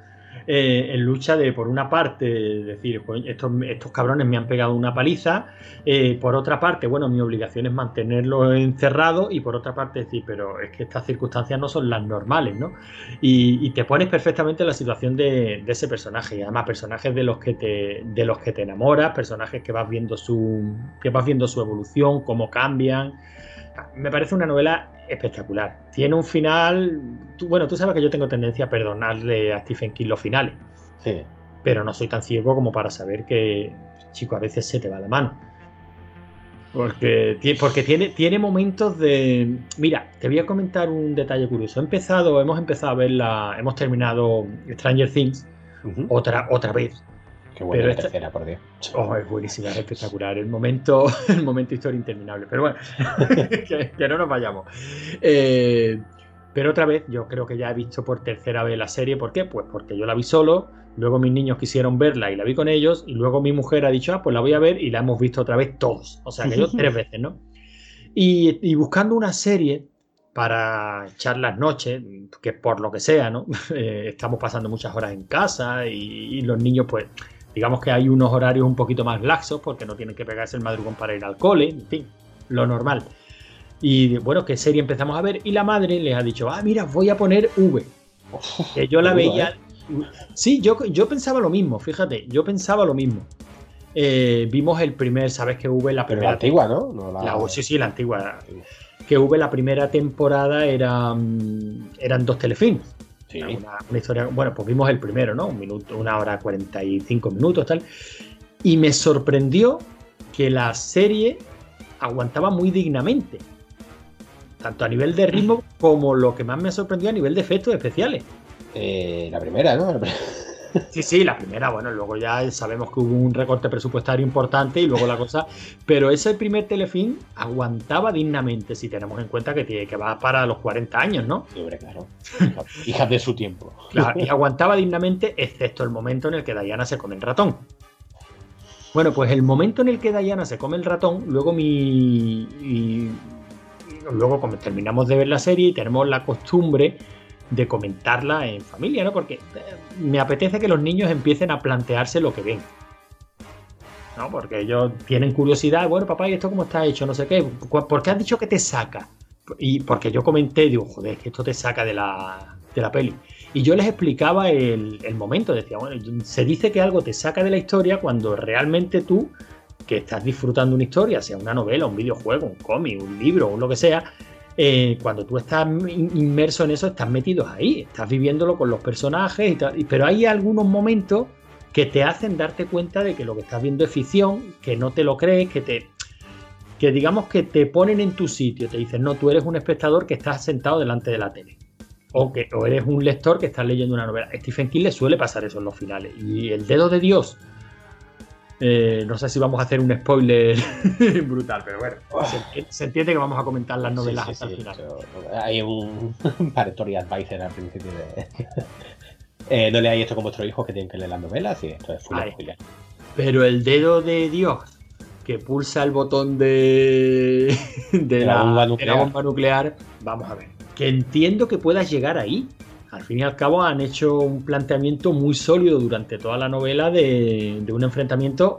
eh, en lucha de, por una parte, decir, "Coño, estos, estos cabrones me han pegado una paliza, eh, por otra parte, bueno, mi obligación es mantenerlo encerrado y por otra parte decir, pero es que estas circunstancias no son las normales, ¿no? Y, y te pones perfectamente en la situación de, de ese personaje, y además personajes de los que te, de los que te enamoras, personajes que vas viendo su, que vas viendo su evolución, cómo cambian. Me parece una novela espectacular. Tiene un final. tú- bueno, tú sabes que yo tengo tendencia a perdonarle a Stephen King los finales, Sí. pero no soy tan ciego como para saber que, chico, a veces se te va la mano. Porque, porque tiene, tiene momentos de. Mira, te voy a comentar un detalle curioso. He empezado, hemos empezado a ver la. Hemos terminado Stranger Things otra, otra vez. Qué buena pero la esta- tercera, por Dios. *laughs* Oh, es buenísima, es espectacular. El momento, *laughs* el momento historia interminable. Pero bueno, *laughs* que, que no nos vayamos. Eh, pero otra vez, yo creo que ya he visto por tercera vez la serie. ¿Por qué? Pues porque yo la vi solo, luego mis niños quisieron verla y la vi con ellos, y luego mi mujer ha dicho, ah, pues la voy a ver y la hemos visto otra vez todos. O sea, que yo tres veces, ¿no? Y, y buscando una serie para echar las noches, que por lo que sea, ¿no? Eh, estamos pasando muchas horas en casa y, y los niños, pues, digamos que hay unos horarios un poquito más laxos porque no tienen que pegarse el madrugón para ir al cole, en fin, lo normal. Y bueno, ¿qué serie empezamos a ver? Y la madre les ha dicho, ah, mira, voy a poner V. Que yo la veía, ¿eh? Sí, yo, yo pensaba lo mismo, fíjate, yo pensaba lo mismo. Eh, vimos el primer, ¿sabes que hubo la primera? la antigua, ¿no? la... sí, sí, la antigua. Que hubo la primera temporada era, eran dos telefilms. Sí. Una, historia, bueno, pues vimos el primero, ¿no? Un minuto, una hora 45 minutos, tal. Y me sorprendió que la serie aguantaba muy dignamente. Tanto a nivel de ritmo *clears throat* como lo que más me sorprendió a nivel de efectos especiales. Eh, la primera, ¿no? *laughs* Sí, sí, la primera, bueno, luego ya sabemos que hubo un recorte presupuestario importante y luego la cosa, pero ese primer telefilm aguantaba dignamente, si tenemos en cuenta que, tiene, que va para los 40 años, ¿no? Sí, hombre, claro. Hijas de su tiempo. Claro, y aguantaba dignamente, excepto el momento en el que Diana se come el ratón. Bueno, pues el momento en el que Diana se come el ratón, luego mi. luego terminamos de ver la serie y tenemos la costumbre de comentarla en familia, ¿no? Porque eh, me apetece que los niños empiecen a plantearse lo que ven. ¿No? Porque ellos tienen curiosidad, bueno, papá, ¿y esto cómo está hecho? No sé qué. ¿Por qué has dicho que te saca? Y porque yo comenté, digo, joder, que esto te saca de la, de la peli. Y yo les explicaba el, el momento, decía, bueno, se dice que algo te saca de la historia cuando realmente tú, que estás disfrutando una historia, sea una novela, un videojuego, un cómic, un libro, o lo que sea, eh, cuando tú estás inmerso en eso, estás metido ahí, estás viviéndolo con los personajes y tal. Pero hay algunos momentos que te hacen darte cuenta de que lo que estás viendo es ficción, que no te lo crees, que te. que digamos que te ponen en tu sitio, te dicen, no, tú eres un espectador que estás sentado delante de la tele. O, que, o eres un lector que estás leyendo una novela. Stephen King le suele pasar eso en los finales. Y el dedo de Dios eh, no sé si vamos a hacer un spoiler *laughs* brutal, pero bueno, se, entiende que vamos a comentar las novelas hasta el final. hay un paretory advisor al principio de. *laughs* eh, no leáis esto con vuestros hijos que tienen que leer las novelas y esto es full spoiler. Pero el dedo de Dios que pulsa el botón de, *laughs* de, la, bomba nuclear, vamos a ver. Que entiendo que puedas llegar ahí, al fin y al cabo han hecho un planteamiento muy sólido durante toda la novela de, un enfrentamiento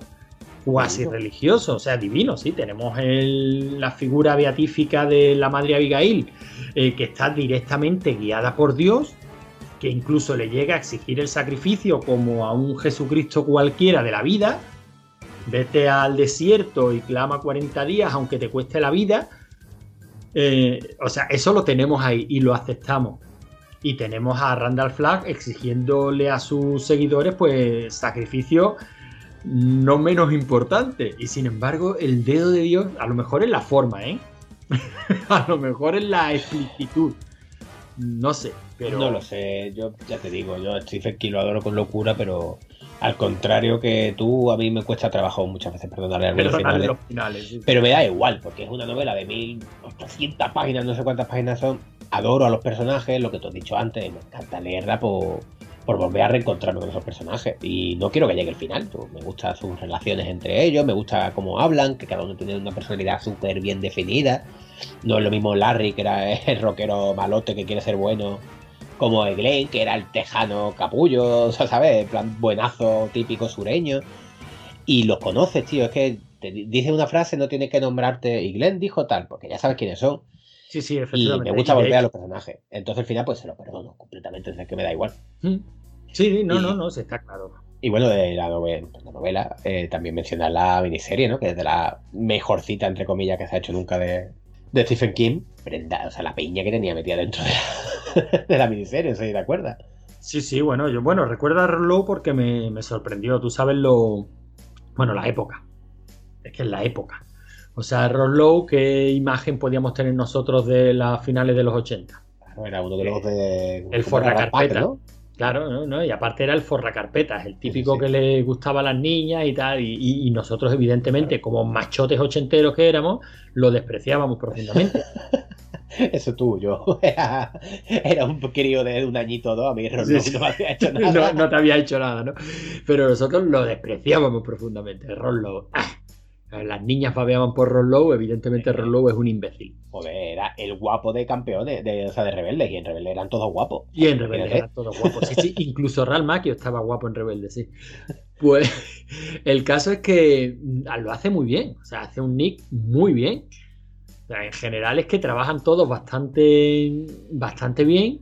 cuasi religioso, o sea, divino, sí. Tenemos la figura beatífica de la Madre Abigail, eh, que está directamente guiada por Dios, que incluso le llega a exigir el sacrificio como a un Jesucristo cualquiera de la vida. Vete al desierto y clama 40 días, aunque te cueste la vida. Eh, o sea, eso lo tenemos ahí y lo aceptamos y tenemos a Randall Flagg exigiéndole a sus seguidores pues sacrificio no menos importante. Y sin embargo, el dedo de Dios, a lo mejor es la forma, ¿eh? *laughs* a lo mejor es la explicitud. No sé, pero. No lo sé, yo ya te digo, yo a Stephen lo adoro con locura, pero al contrario que tú, a mí me cuesta trabajo muchas veces perdonarle algunos finales. Los finales Pero me da igual, porque es una novela de 1800 páginas, no sé cuántas páginas son, adoro a los personajes, lo que te he dicho antes, me encanta leerla por, volver a reencontrarme con esos personajes. Y no quiero que llegue el final, me gustan sus relaciones entre ellos, me gusta cómo hablan, que cada uno tiene una personalidad súper bien definida. No es lo mismo Larry, que era el rockero malote que quiere ser bueno, como Glenn, que era el tejano capullo, o sea, ¿sabes? En plan buenazo, típico sureño. Y los conoces, tío, es que te dice una frase, no tienes que nombrarte, y Glenn dijo tal, porque ya sabes quiénes son. Sí, sí, efectivamente. Y me gusta volver a los personajes. Entonces al final pues se lo perdono completamente, es que me da igual. Mm. Sí, no, no, no, se está claro. Y bueno, de la novela, la novela eh, también mencionar la miniserie, ¿no? Que es de la mejorcita, entre comillas, que se ha hecho nunca de, de Stephen King. Brenda, o sea, la piña que tenía metida dentro de la, *laughs* miniserie, ¿se te acuerdas? Sí, sí, bueno, yo, bueno, recuerda Low porque me, me sorprendió. Tú sabes lo. Bueno, la época. Es que es la época. O sea, Roslow, ¿qué imagen podíamos tener nosotros de las finales de los 80? Claro, era uno de los de. El forracarpeta. ¿no? Claro, ¿no? y aparte era el forracarpetas, el típico que le gustaba a las niñas y tal. Y, nosotros, evidentemente, como machotes ochenteros que éramos, lo despreciábamos profundamente. *laughs* Eso tú, yo *laughs* era, un crío de un añito o dos, a mí Roslow no me había hecho *laughs* nada. No, te había hecho nada, ¿no? Pero nosotros lo despreciábamos profundamente, Roslow. ¡Ah! Las niñas babeaban por Rollo, evidentemente Rollo es un imbécil. Joder, era el guapo de campeones, de, o sea, de rebeldes, y en rebelde eran todos guapos. Y en rebelde eran todos guapos, sí, sí, *laughs* incluso Real estaba guapo en rebelde, sí. Pues el caso es que lo hace muy bien, o sea, hace un nick muy bien. O sea, en general es que trabajan todos bastante, bastante bien.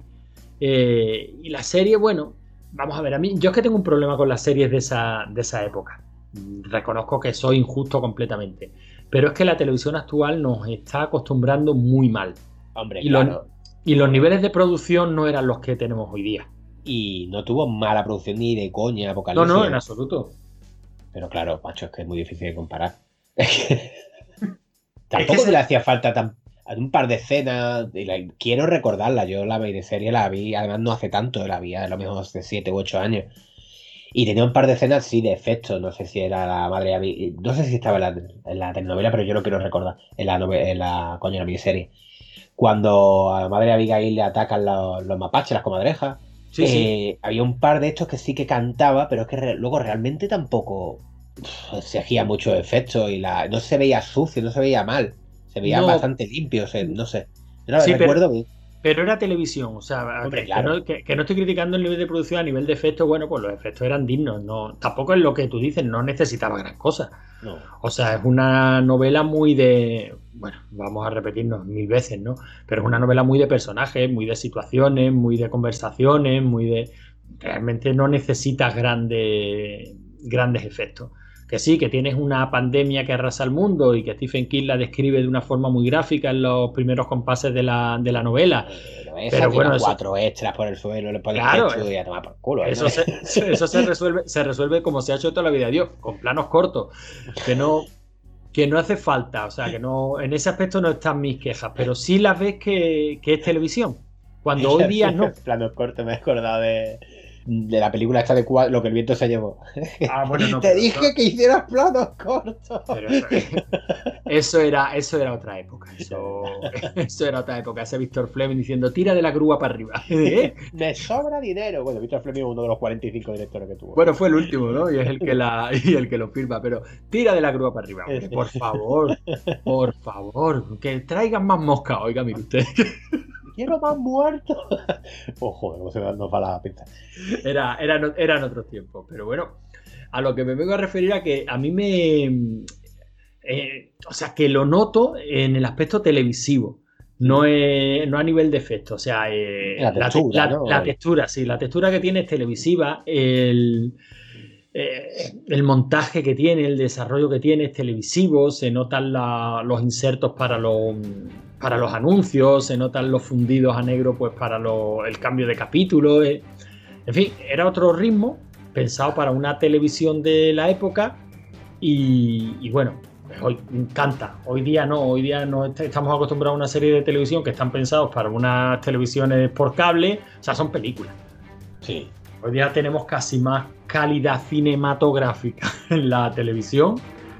Eh, y la serie, bueno, vamos a ver, a mí, yo es que tengo un problema con las series de esa, de esa época. Reconozco que soy injusto completamente. Pero es que la televisión actual nos está acostumbrando muy mal. Hombre, Y, claro. los, y los niveles de producción no eran los que tenemos hoy día. Y no tuvo mala producción ni de coña, No, Apocalipsis. no, en absoluto. Pero claro, macho, es que es muy difícil de comparar. *laughs* Es que... Tampoco Es que se le hacía falta tan... un par de escenas. y la- Quiero recordarla. Yo la miniserie la vi, además no hace tanto, la vi a lo mejor hace 7 u 8 años. Y tenía un par de escenas, sí, de efectos. No sé si era la madre. No sé si estaba en la, en la telenovela, pero yo lo quiero recordar. En la, en la, coño, en la miniserie. Cuando a la madre Abigail le atacan los, los mapaches, las comadrejas. Sí, sí. Eh, había un par de estos que sí que cantaba, pero es que re- luego realmente tampoco se hacía mucho efecto y la, no se veía sucio, no se veía mal. Se veía No. bastante limpio, se- no sé. Yo no Sí, pero- recuerdo bien. Pero era televisión, o sea, Hombre, que, claro. no, que- que no estoy criticando el nivel de producción a nivel de efectos, bueno, pues los efectos eran dignos, no, tampoco es lo que tú dices, no necesitaba gran cosa. No. O sea, es una novela muy de, bueno, vamos a repetirnos mil veces, ¿no? Pero es una novela muy de personajes, muy de situaciones, muy de conversaciones, muy de... Realmente no necesitas grandes, grandes efectos. Que sí, que tienes una pandemia que arrasa el mundo y que Stephen King la describe de una forma muy gráfica en los primeros compases de la, de la novela. Pero, esa Pero tiene bueno, eso- cuatro extras por el suelo, le pones Claro, y a tomar por culo. ¿eh? Eso se, eso se resuelve, se resuelve como se ha hecho toda la vida de Dios, con planos cortos, que no, que no hace falta, o sea, que no, en ese aspecto no están mis quejas, pero sí las ves que, que es televisión. Cuando *laughs* hoy día no. Planos cortos, me he acordado de, de la película esta de Lo que el viento se llevó. Ah, bueno, no, *laughs* Te dije eso- que hicieras planos cortos. pero eso, eso era, eso era otra época. Eso, *laughs* eso era otra época. Ese Víctor Fleming diciendo tira de la grúa para arriba. *laughs* ¿Eh? Me sobra dinero. Bueno, Víctor Fleming es uno de los 45 directores que tuvo. Bueno, fue el último, ¿no? Y es el que la, y el que lo firma, pero tira de la grúa para arriba. hombre, por favor, por favor, que traigan más mosca, oiga, mire usted. Quiero más muertos. *laughs* oh, joder, cómo se nos va la pinta. Era, eran, eran otros tiempos, pero bueno, a lo que me vengo a referir a que a mí me... eh, o sea, que lo noto en el aspecto televisivo. No, es- no a nivel de efecto, o sea, eh, La te- textura, la- ¿no? la textura, sí, la textura que tiene es televisiva, el, eh, el montaje que tiene, el desarrollo que tiene es televisivo, se notan la- los insertos para los, para los anuncios, se notan los fundidos a negro pues para lo- el cambio de capítulo. eh. En fin, era otro ritmo pensado para una televisión de la época y, y bueno, pues hoy encanta. Hoy día no, hoy día no est- estamos acostumbrados a una serie de televisión que están pensados para unas televisiones por cable, o sea, son películas. Sí. Hoy día tenemos casi más calidad cinematográfica *laughs* en la televisión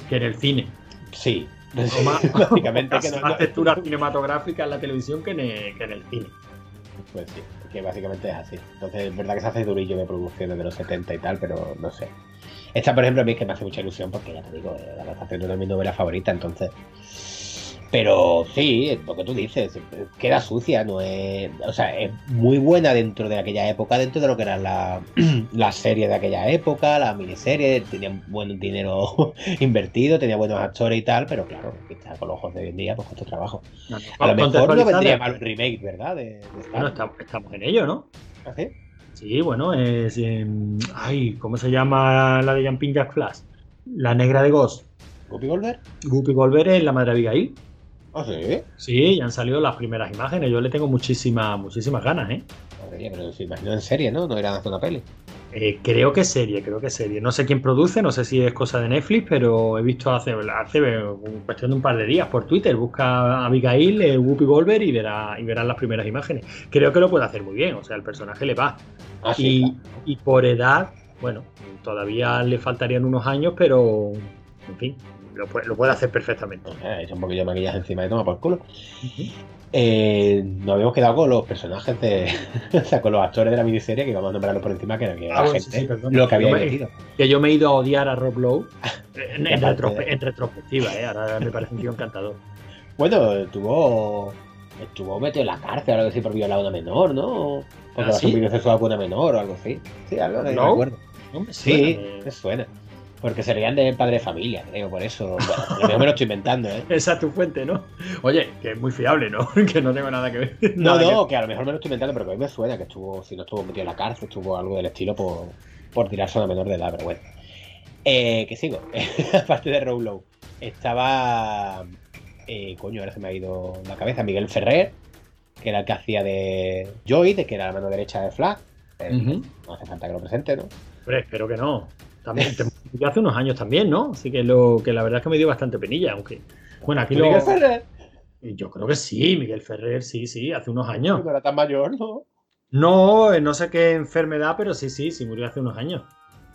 que en el cine. Sí. Más, *laughs* Básicamente que casi no, más no- textura cinematográfica en la televisión que en el, que en el cine. Pues sí, que básicamente es así. Entonces, es verdad que se hace durillo de producciones de los 70 y tal, pero no sé. Esta, por ejemplo, a mí es que me hace mucha ilusión porque ya te digo, eh, la adaptación de mi novela favorita, entonces. Pero sí, lo que tú dices, queda sucia, no es. O sea, es muy buena dentro de aquella época, dentro de lo que eran la- *clears throat* las series de aquella época, las miniseries, tenía buen dinero *laughs* invertido, tenía buenos actores y tal, pero claro, quizás con los ojos de hoy en día, pues cuesta trabajo. No, no, A lo mejor no vendría mal un remake, ¿verdad? De, de Bueno, estamos, estamos en ello, ¿no? ¿Ah, sí? Bueno, es. ay, ¿cómo se llama la de Jumping Jack Flash? La negra de Ghost. ¿Guppy Goldberg? Guppy Golver es la madre Abigail. Ah, sí. Sí, ya han salido las primeras imágenes. Yo le tengo muchísimas, muchísimas ganas, ¿eh? Madre mía, pero se imaginó en serie, ¿no? No era una peli. Eh, creo que es serie, creo que es serie. No sé quién produce, no sé si es cosa de Netflix, pero he visto hace, hace cuestión de un par de días por Twitter. Busca a Abigail, eh, Whoopi Goldberg y verá, y verás las primeras imágenes. Creo que lo puede hacer muy bien, o sea, el personaje le va. Ah, y, y por edad, bueno, todavía le faltarían unos años, pero en fin, lo puede, lo puede hacer perfectamente. claro. Eh, hecho un poquillo de maquillaje encima de toma por culo. Eh, nos habíamos quedado con los personajes de. *laughs* o sea, con los actores de la miniserie que íbamos a nombrarlos por encima, que era, que era Ah, la bueno, sí, gente sí, lo que había Yo me-. Que yo me he ido a odiar a Rob Lowe *laughs* en, en aparte retrospe- de- en retrospectiva, ¿eh? ahora me parece un tío encantador. Bueno, estuvo. Estuvo metido en la cárcel o algo así por violar a una menor, ¿no? Porque ¿Ah, sí? un video sexual con una menor o algo así. Sí, algo que no ¿No? recuerdo. No me Sí, suena, me suena. Porque serían de padre de familia, creo, por eso. Bueno, *laughs* me lo estoy inventando, ¿eh? Esa es tu fuente, ¿no? Oye, que es muy fiable, ¿no? *laughs* que no tengo nada que ver. No, no, que... a lo mejor me lo estoy inventando, pero que a mí me suena que estuvo, si no estuvo metido en la cárcel, estuvo algo del estilo por, por tirarse a una menor de edad, pero bueno. Eh, que sigo, *laughs* aparte de Rowlow, estaba. Eh, coño, ahora se me ha ido la cabeza. Miguel Ferrer, que era el que hacía de Joy, de que era la mano derecha de Flash. Eh. No hace falta que lo presente, ¿no? Hombre, espero que no. También te hace unos años también, ¿no? Así que lo que la verdad es que me dio bastante penilla, aunque. Bueno, aquí lo. Miguel Ferrer, Yo creo que sí, Miguel Ferrer, sí, sí, hace unos años. no era tan mayor, ¿no? No, eh, no sé qué enfermedad, pero sí, sí, sí murió hace unos años.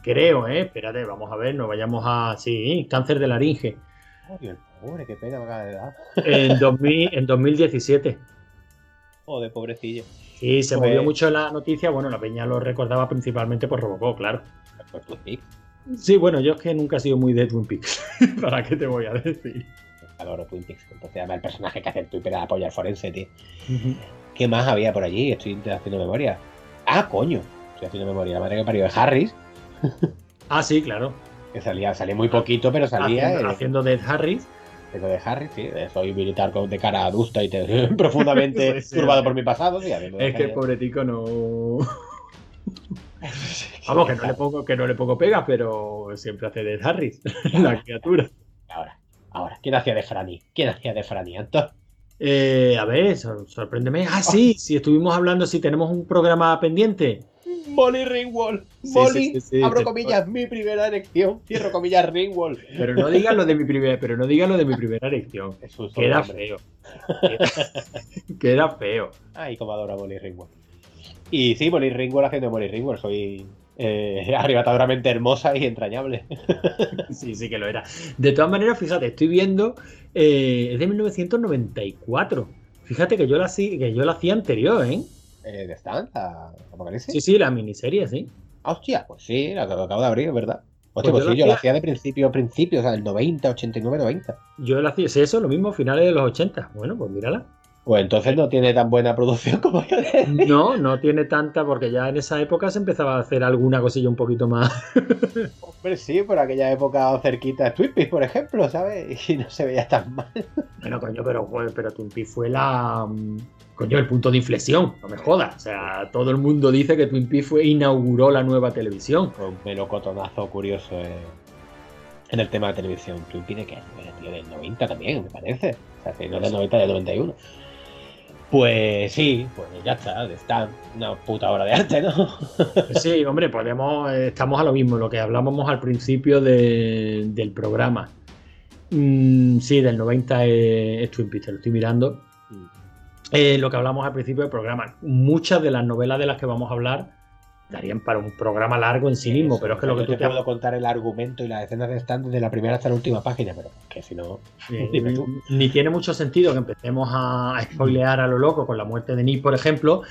Creo, ¿eh? Espérate, vamos a ver, no vayamos a. Sí, cáncer de laringe. Joder, el pobre, qué pena me acaba de dar. En, 2000, *laughs* en 2017. Joder, pobrecillo. Sí, se Pues- movió mucho la noticia. Bueno, la peña lo recordaba principalmente por Robocop, claro. Pues Twin Peaks. Sí, bueno, yo es que nunca he sido muy de Twin Peaks. *laughs* ¿Para qué te voy a decir? Adoro Twin Peaks. Entonces, además, el personaje que hace el Twitter de apoya al forense, tío. ¿Qué más había por allí? Estoy haciendo memoria. Ah, coño. Estoy haciendo memoria. La madre que parió de Harris, *laughs* Ah, sí, claro. que salía, salía muy poquito, pero salía. haciendo, eh, haciendo Death Harris. De Harris, sí. Soy militar con, de cara adusta y te- *laughs* profundamente turbado por mi pasado. De Es que el Harris. pobretico no. Vamos, que no le pongo, que no le pongo pegas, pero siempre hace Death Harris, *laughs* la criatura. Ahora, ahora. ¿Quién hacía de Franny? ¿Quién hacía de Franny? Anton. Eh, a ver, sor- sorpréndeme. Ah, sí, sí, estuvimos hablando, si tenemos un programa pendiente. Molly Ringwald. Sí, Molly, sí, sí, sí, abro comillas, mi primera elección. Cierro comillas, Ringwald. Pero no digas lo de mi primera, pero no digas lo de mi primera un Queda feo. Queda, *laughs* queda feo. Ay, como adoro a Molly Ringwald. Y sí, Molly Ringwald haciendo Molly Ringwald. Soy eh, *laughs* arrebatadoramente hermosa y entrañable. *laughs* Sí, sí que lo era. De todas maneras, fíjate, estoy viendo. eh, es de 1994. Fíjate que yo la, hacía- que yo la hacía anterior, ¿eh? Eh, ¿De Stan? ¿A Apocalipsis? Sí, sí, la miniserie, sí. Ah, hostia, pues sí, la acabo acabo de abrir, verdad. Hostia, Pues pues, yo sí, la yo la hacía- hacía de principio a principio, o sea, del 90, 89, 90. Yo la hacía, sí, eso, lo mismo, finales de los 80. Bueno, pues mírala. Pues entonces no tiene tan buena producción *laughs* como yo. No, no tiene tanta, porque ya en esa época se empezaba a hacer alguna cosilla un poquito más. *laughs* Hombre, sí, por aquella época cerquita de Twin Peaks, por ejemplo, ¿sabes? *laughs* Y no se veía tan mal. Bueno, coño, pero, pero Twin Peaks fue la. mm, Coño, el punto de inflexión, no me jodas. O sea, todo el mundo dice que Twin Peaks fue, inauguró la nueva televisión. Un melocotonazo curioso eh, en el tema de televisión. Twin Peaks de qué año era, tío, del 90 también, me parece. O sea, si no del 90, del 91. Pues sí, pues ya está, está una puta obra de arte, ¿no? Sí, hombre, podemos, eh, estamos a lo mismo, lo que hablábamos al principio de- del programa. Mm, sí, del 90 es, es Twin Peaks, lo estoy mirando. Mm. Eh, lo que hablamos al principio del programa. Muchas de las novelas de las que vamos a hablar darían para un programa largo en sí mismo, pero es que lo que tú te te puedo contar el argumento y las escenas de stand desde la primera hasta la última página, pero que si no. *laughs* Ni tiene mucho sentido que empecemos a, a spoilear a lo loco con la muerte de Nick, por ejemplo,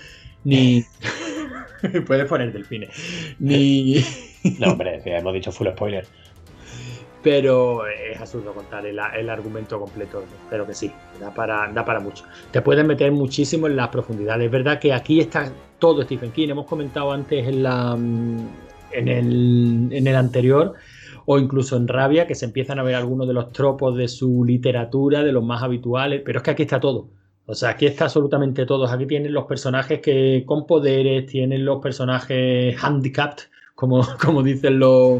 ni. *laughs* Puedes poner delfines. *laughs* Ni. No, hombre, si hemos dicho full spoiler. Pero es absurdo contar el, el argumento completo. Pero que sí, da para, da para mucho. Te puedes meter muchísimo en las profundidades. Es verdad que aquí está todo Stephen King. Hemos comentado antes en, la, mm, en, el, en el anterior, o incluso en Rabia, que se empiezan a ver algunos de los tropos de su literatura, de los más habituales. Pero es que aquí está todo. O sea, aquí está absolutamente todo. Aquí tienen los personajes que con poderes, tienen los personajes handicapped, como, *laughs* como, dicen los,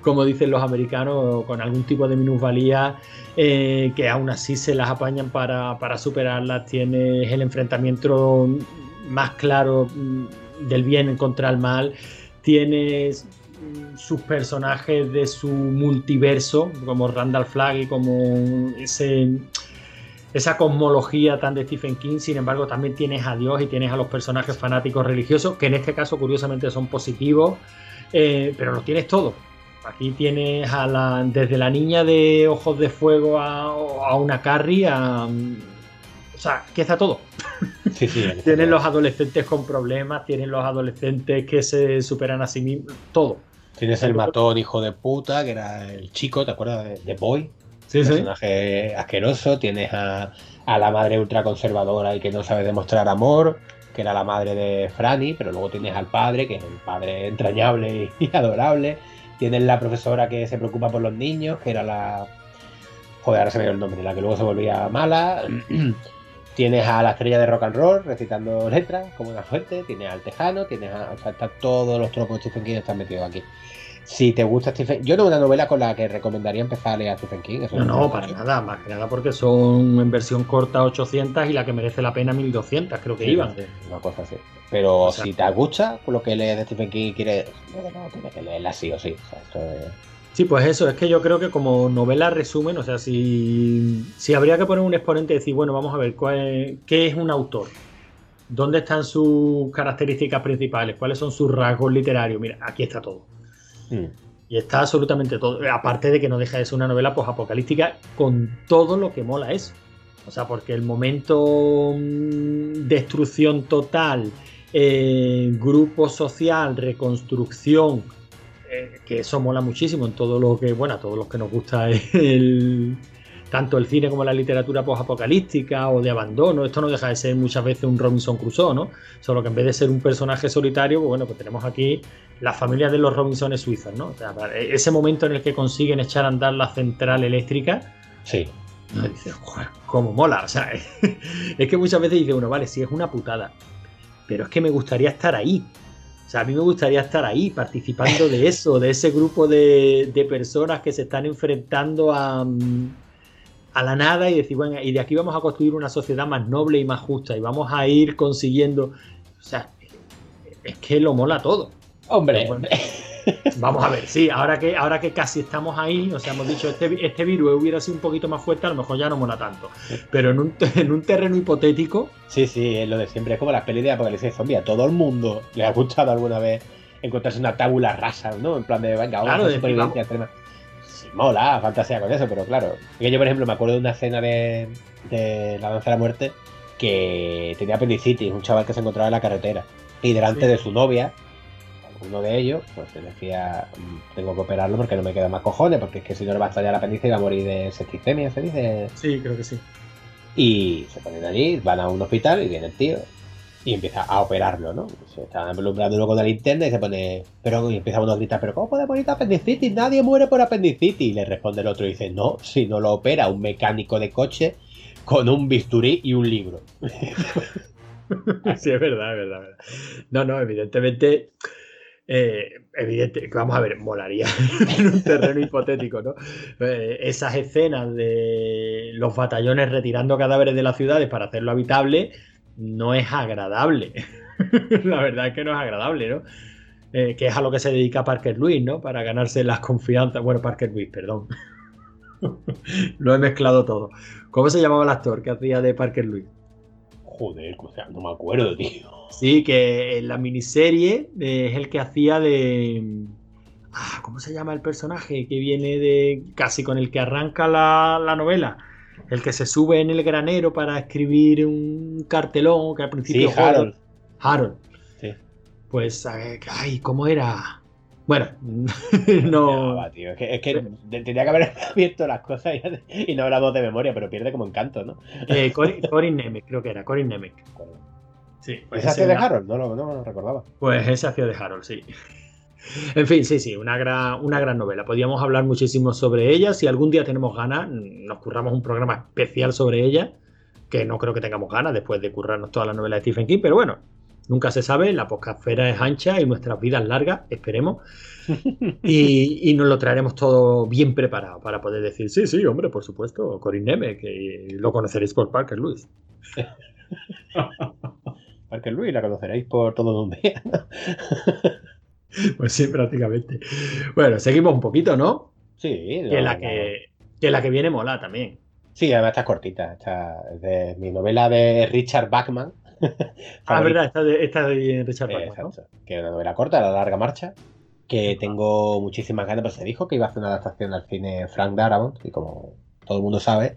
como dicen los americanos, con algún tipo de minusvalía, eh, que aún así se las apañan para, para superarlas. Tienes el enfrentamiento más claro mm, del bien contra el mal. Tienes mm, sus personajes de su multiverso, como Randall Flagg y como ese esa cosmología tan de Stephen King, sin embargo también tienes a Dios y tienes a los personajes fanáticos religiosos, que en este caso curiosamente son positivos, eh, pero los tienes todos. Aquí tienes a la, desde la niña de ojos de fuego a, una Carrie, o sea, que está todo. *laughs* Sí, sí. *laughs* Tienen los adolescentes con problemas, tienen los adolescentes que se superan a sí mismos, todo. Tienes el matón hijo de puta, que era el chico, ¿te acuerdas de, de Boy? Sí, sí. personaje asqueroso. Tienes a, a la madre ultraconservadora y que no sabe demostrar amor, que era la madre de Franny, pero luego tienes al padre, que es el padre entrañable y, *laughs* adorable. Tienes la profesora que se preocupa por los niños, que era la. Joder, ahora se me dio el nombre, la que luego se volvía mala. *clears throat* tienes a la estrella de rock and roll recitando letras como una fuente. Tienes al tejano, tienes a. O sea, están todos los tropos de Stephen King están metidos aquí. Si te gusta Stephen yo no una novela con la que recomendaría empezar a leer a Stephen King. no, no, para nada, más que nada porque son en versión corta 800 y la que merece la pena 1200, creo que iban. una cosa así. Pero si te gusta lo que lees de Stephen King y quieres, no, tienes que leerla sí o sí. Sí, pues eso, es que yo creo que como novela resumen, o sea, si, si habría que poner un exponente y decir, bueno, vamos a ver, ¿qué es un autor? ¿Dónde están sus características principales? ¿Cuáles son sus rasgos literarios? Mira, aquí está todo. Mm. Y está absolutamente todo. Aparte de que no deja de ser una novela apocalíptica con todo lo que mola eso. O sea, porque el momento mm, destrucción total, eh, grupo social, reconstrucción, eh, que eso mola muchísimo en todo lo que, bueno, a todos los que nos gusta el, tanto el cine como la literatura post-apocalíptica o de abandono. Esto no deja de ser muchas veces un Robinson Crusoe, ¿no? Solo que en vez de ser un personaje solitario, pues bueno, pues tenemos aquí la familia de los Robinsones suizos, ¿no? O sea, ese momento en el que consiguen echar a andar la central eléctrica. Sí. Dices, cómo mola. O sea, *laughs* es que muchas veces dice uno, vale, sí es una putada. Pero es que me gustaría estar ahí. O sea, a mí me gustaría estar ahí, participando de eso, de ese grupo de, de personas que se están enfrentando a, a la nada y decir, bueno, y de aquí vamos a construir una sociedad más noble y más justa y vamos a ir consiguiendo. O sea, es que lo mola todo. Hombre. *laughs* vamos a ver, sí, ahora que, ahora que casi estamos ahí, o sea, hemos dicho, este, este virus hubiera sido un poquito más fuerte, a lo mejor ya no mola tanto. Pero en un, en un terreno hipotético. Sí, sí, es lo de siempre, es como las pelis de Apocalipsis Zombie. A todo el mundo le ha gustado alguna vez encontrarse una tabula rasa, ¿no? En plan de, venga, vamos claro, supervivencia extrema mola, fantasía con eso, pero claro. Que yo, por ejemplo, me acuerdo de una escena de, La Danza de la Muerte que tenía apendicitis, un chaval que se encontraba en la carretera. Y delante de su novia, uno de ellos, pues decía, mm, tengo que operarlo porque no me queda más cojones, porque es que si no le va a estallar la apéndice y va a morir de septicemia, se dice. Sí, creo que sí. Y se ponen allí, van a un hospital y viene el tío y empieza a operarlo, ¿no? Se está alumbrando con la linterna y se pone. Pero y empieza uno a gritar, ¿pero cómo puede morir de apendicitis? Nadie muere por apendicitis. Y le responde el otro y dice, no, si no lo opera un mecánico de coche con un bisturí y un libro. *laughs* sí, es verdad, es verdad. No, no, evidentemente. Eh, evidente, vamos a ver, molaría *laughs* en un terreno hipotético, ¿no? Eh, esas escenas de los batallones retirando cadáveres de las ciudades para hacerlo habitable, no es agradable. *laughs* la verdad es que no es agradable, ¿no? Eh, que es a lo que se dedica Parker Luis, ¿no? Para ganarse las confianzas. Bueno, Parker Luis, perdón. *laughs* lo he mezclado todo. ¿Cómo se llamaba el actor que hacía de Parker Luis? Joder, o sea, no me acuerdo, tío. Sí, que en la miniserie es el que hacía de. Ah, ¿Cómo se llama el personaje que viene de. casi con el que arranca la, la novela? el que se sube en el granero para escribir un cartelón que al principio... Sí, Harold. Harold. Sí. Pues, ay, ¿cómo era? Bueno, *laughs* no... es que, es que tendría que haber *laughs* abierto las cosas y, no hablamos de memoria, pero pierde como encanto, ¿no? Eh, *laughs* Corin, Nemec, creo que era, Corin Nemec. Sí, pues ¿Ese hacía de Harold? No lo, no lo recordaba. Pues ese hacía de Harold, sí. En fin, sí, sí, una gran, una gran novela. Podríamos hablar muchísimo sobre ella. Si algún día tenemos ganas, nos curramos un programa especial sobre ella, que no creo que tengamos ganas después de currarnos toda la novela de Stephen King, pero bueno, nunca se sabe, la poscafera es ancha y nuestras vidas largas, esperemos. *laughs* Y, nos lo traeremos todo bien preparado para poder decir, sí, sí, hombre, por supuesto, Corin Neme, que lo conoceréis por Parker Lewis. *laughs* Parker Lewis la conoceréis por todo donde. *laughs* Pues sí, prácticamente. Bueno, seguimos un poquito, ¿no? Sí. Que, la que, la que viene mola también. Sí, además está cortita. Esta es de mi novela de Richard Bachman. *laughs* ah, verdad, esta de, esta de Richard Bachman. Que es una novela corta, La larga marcha. Que tengo muchísimas ganas, pues se dijo que iba a hacer una adaptación al cine Frank Darabont. Y como todo el mundo sabe,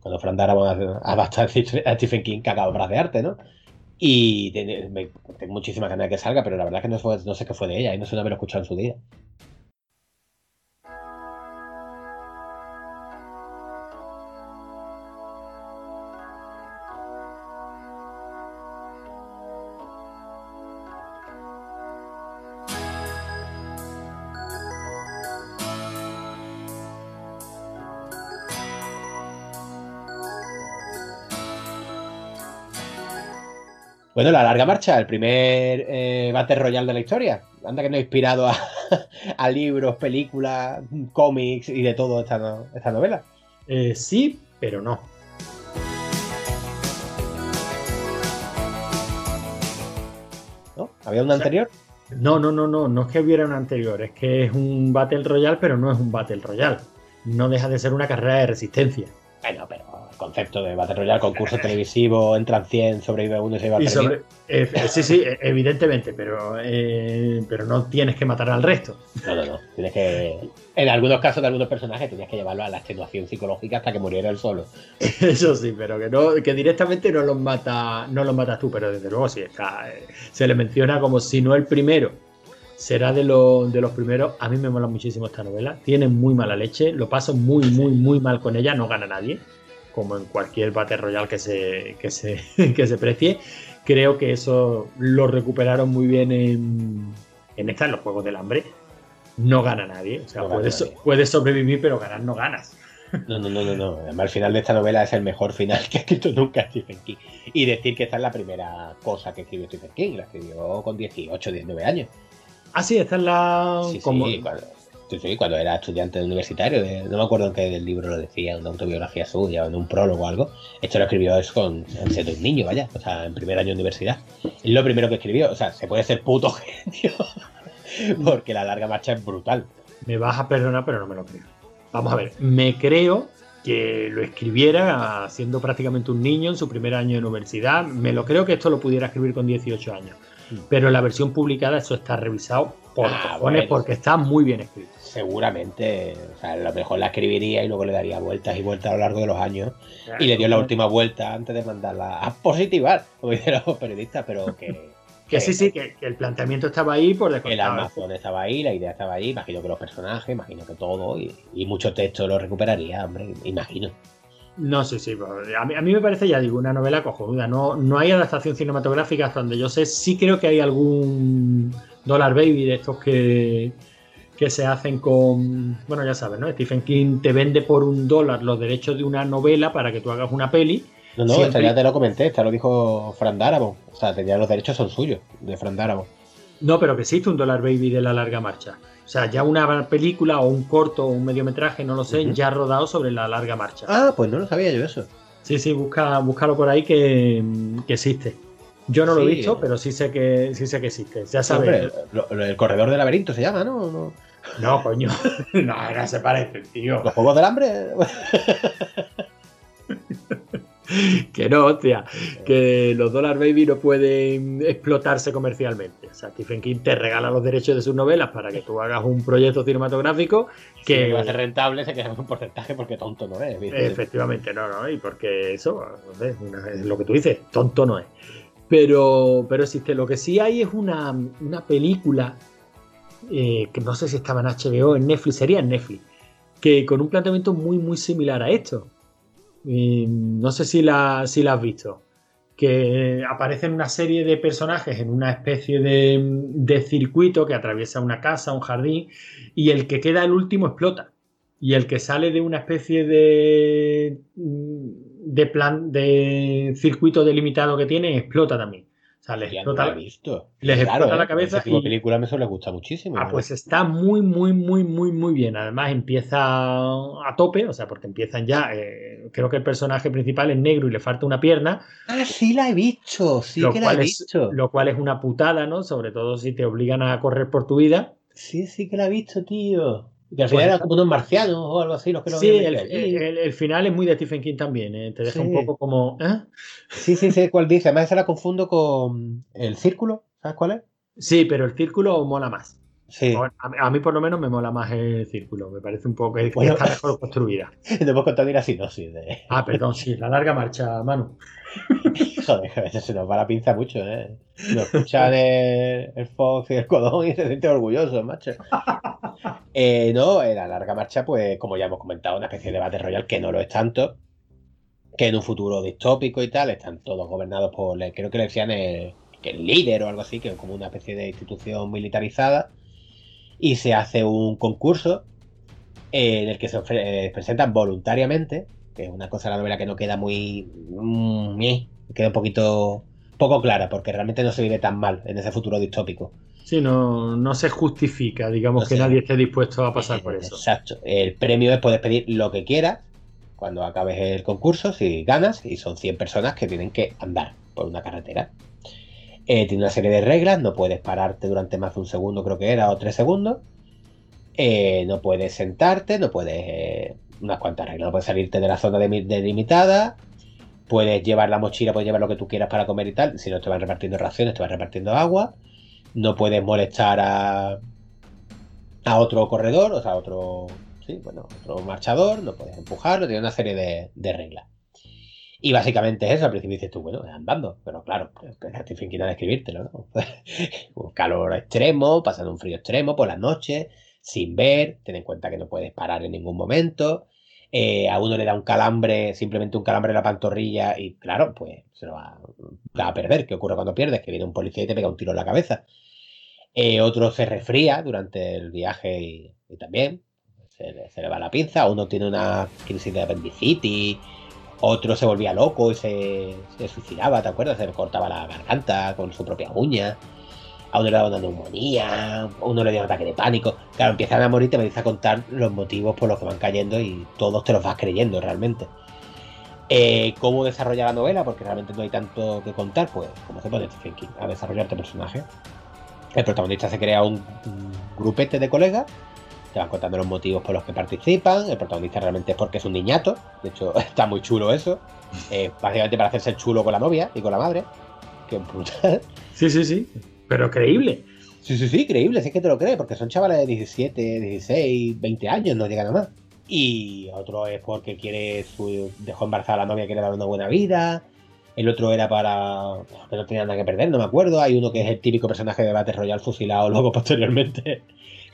cuando Frank Darabont adapta a Stephen King, caga obras de arte, ¿no? Y tengo muchísima ganas de que salga, pero la verdad es que no, no sé qué fue de ella y no sé haberlo escuchado en su día. Bueno, la larga marcha, el primer eh, Battle Royale de la historia. Anda que no ha inspirado a, *laughs* a libros, películas, cómics y de todo esta, no- esta novela. Eh, sí, pero no. ¿No? ¿Había una O sea, anterior? No, no, no, no, no es que hubiera una anterior, es que es un Battle Royale, pero no es un Battle Royale. No deja de ser una carrera de resistencia. Concepto de Battle Royale, concurso televisivo, entran 100, sobrevive uno y se va a sobre, eh, eh, sí, sí, eh, evidentemente, pero, eh, pero no tienes que matar al resto. No, no, no. Tienes que. En algunos casos de algunos personajes tenías que llevarlo a la extenuación psicológica hasta que muriera él solo. *laughs* Eso sí, pero que no, que directamente no los mata, no los matas tú, pero desde luego sí está. eh, se le menciona como si no el primero. Será de, los de los primeros. A mí me mola muchísimo esta novela. Tiene muy mala leche. Lo paso muy, muy, muy mal con ella. No gana nadie. Como en cualquier Battle Royale que se, que se, *laughs* que se precie. Creo que eso lo recuperaron muy bien en, en esta, en los Juegos del Hambre. No gana nadie. O sea, No puedes, nadie. puedes sobrevivir, pero ganar no ganas. *laughs* No, no, no, no, no. Además, el final de esta novela es el mejor final *laughs* que ha escrito nunca Stephen King. Y decir que esta es la primera cosa que escribió Stephen King. La escribió con 18, 19 años. Ah, sí, esta es la. Sí, como- sí, sí, cuando era estudiante universitario. no me acuerdo en qué del libro lo decía, una autobiografía suya o en un prólogo o algo. Esto lo escribió es con, siendo un niño, vaya. O sea, en primer año de universidad. Es lo primero que escribió. O sea, se puede ser puto *laughs* genio. Porque la larga marcha es brutal. Me vas a perdonar, pero no me lo creo. Vamos a ver, me creo que lo escribiera siendo prácticamente un niño en su primer año de universidad. Me lo creo que esto lo pudiera escribir con 18 años. Pero en la versión publicada eso está revisado por Ah, cojones bueno. porque está muy bien escrito. Seguramente, o sea, a lo mejor la escribiría y luego le daría vueltas y vueltas a lo largo de los años. Y le dio la última vuelta antes de mandarla a positivar, como dicen los periodistas, pero que, *laughs* Que sí, sí, que, que el planteamiento estaba ahí por el descontado. Amazon estaba ahí, la idea estaba ahí, imagino que los personajes, imagino que todo, y, y mucho texto lo recuperaría, hombre, imagino. No, sí, sí. A mí, a mí me parece, ya digo, una novela cojonuda. No, no hay adaptación cinematográfica hasta donde yo sé. Sí creo que hay algún Dollar Baby de estos que, que se hacen con. Bueno, ya sabes, ¿no? Stephen King te vende por un dólar los derechos de una novela para que tú hagas una peli. No, no, esta ya te lo comenté, esta lo dijo Fran Darabont, o sea, tenía los derechos son suyos, de Fran Darabont. No, pero que existe un Dollar Baby de la larga marcha. O sea, ya una película o un corto o un mediometraje, no lo sé, Ujú. ya rodado sobre la larga marcha. Ah, pues no lo sabía yo eso. Sí, sí, busca, búscalo por ahí que, que existe. Yo no lo he visto, pero sí sé que sí sé que existe. Ya sabes. Hombre, el corredor del laberinto se llama, ¿no? ¿no? No, coño. *laughs* No, no se parece, tío. Los juegos del hambre. *laughs* *laughs* Que no, hostia. Que los Dollar Baby no pueden explotarse comercialmente. O sea, Stephen King te regala los derechos de sus novelas para que tú hagas un proyecto cinematográfico que que. va a ser rentable, se queda con un porcentaje porque tonto no es. ¿viste? Efectivamente, no, no, y porque eso, es lo que tú dices, tonto no es. Pero, pero existe. Lo que sí hay es una, una película eh, que no sé si estaba en HBO, en Netflix, sería en Netflix, que con un planteamiento muy, muy similar a esto. No sé si la, si la has visto. Que aparecen una serie de personajes en una especie de, de circuito que atraviesa una casa, un jardín, y el que queda el último explota. Y el que sale de una especie de, de plan de circuito delimitado que tiene explota también. O sea, les Ya explota, lo he visto. les explota la cabeza Ese tipo de y- película me suele gustar muchísimo. Ah, ¿no? pues está muy, muy, muy, muy, muy bien. Además empieza a tope, o sea, porque empiezan ya, eh, creo que el personaje principal es negro y le falta una pierna, Ah, sí la he visto, sí que la he es, visto. lo cual es una putada, ¿no? Sobre todo si te obligan a correr por tu vida. Sí, sí que la he visto, tío. Y que al Pues final eran está- como unos marcianos o algo así los que lo Sí, el, final es muy de Stephen King también, ¿eh? te deja un poco como... ¿eh? Sí, sí, sé cuál dice. Además, esa la confundo con el círculo. ¿Sabes cuál es? Sí, pero el círculo mola más. Sí. Bueno, A mí, por lo menos me mola más el círculo, me parece un poco que Bueno. está mejor construida. Contado ni la sinopsis de. Ah, perdón, sí, la larga marcha, Manu. *laughs* Joder, a veces se nos va la pinza mucho, ¿eh? Nos escuchan el, el Fox y el Codón y se siente orgulloso, macho. *laughs* Eh, no, en la larga marcha, pues, como ya hemos comentado, una especie de Battle Royale que no lo es tanto. Que en un futuro distópico y tal, están todos gobernados por, creo que le decían el, el líder o algo así, que es como una especie de institución militarizada. Y se hace un concurso en el que se ofre- eh, presentan voluntariamente, que es una cosa de la novela que no queda muy. mm, queda un poquito poco clara, porque realmente no se vive tan mal en ese futuro distópico. Sí, no, no se justifica, digamos, que nadie esté dispuesto a pasar por eso. Exacto. El premio es puedes pedir lo que quieras cuando acabes el concurso, si ganas, y son 100 personas que tienen que andar por una carretera. Eh, tiene una serie de reglas, no puedes pararte durante más de un segundo, creo que era, o tres segundos. Eh, no puedes sentarte, no puedes. Eh, unas cuantas reglas, no puedes salirte de la zona delimitada. Puedes llevar la mochila, puedes llevar lo que tú quieras para comer y tal. Si no te van repartiendo raciones, te van repartiendo agua. No puedes molestar a, a otro corredor, o sea, a otro, sí, bueno, otro marchador. No puedes empujarlo, tiene una serie de reglas. Y básicamente es eso, al principio dices tú, bueno, andando, pero claro, estoy fingiendo de escribírtelo, ¿no? *laughs* un calor extremo, pasando un frío extremo por las noches, sin ver, ten en cuenta que no puedes parar en ningún momento. Eh, a uno le da un calambre, simplemente un calambre en la pantorrilla, y claro, pues se lo va, a perder. ¿Qué ocurre cuando pierdes? Que viene un policía y te pega un tiro en la cabeza. Eh, otro se resfría durante el viaje y, también se, se, le va la pinza. Uno tiene una crisis de apendicitis otro se volvía loco y se, suicidaba, ¿te acuerdas? Se cortaba la garganta con su propia uña. A uno le daba una neumonía, a uno le dio un ataque de pánico. Claro, empiezan a morir y te empieza a contar los motivos por los que van cayendo y todos te los vas creyendo realmente. Eh, ¿Cómo desarrollar la novela? Porque realmente no hay tanto que contar, pues como se pone Stephen King a desarrollar tu personaje. El protagonista se crea un grupete de colegas te van contando los motivos por los que participan. El protagonista realmente es porque es un niñato. De hecho, *laughs* está muy chulo eso. *laughs* Eh, básicamente para hacerse el chulo con la novia y con la madre. Que brutal. Sí, sí, sí. Pero creíble. Sí, sí, sí, creíble. Sí es que te lo crees, porque son chavales de 17, 16, que años, no llegan a más. Y otro es porque quiere su, dejó embarazada a la novia, quiere dar una buena vida. El otro era para. que no tenía nada que perder, no me acuerdo. Hay uno que es el típico personaje de Battle Royale fusilado luego *laughs* posteriormente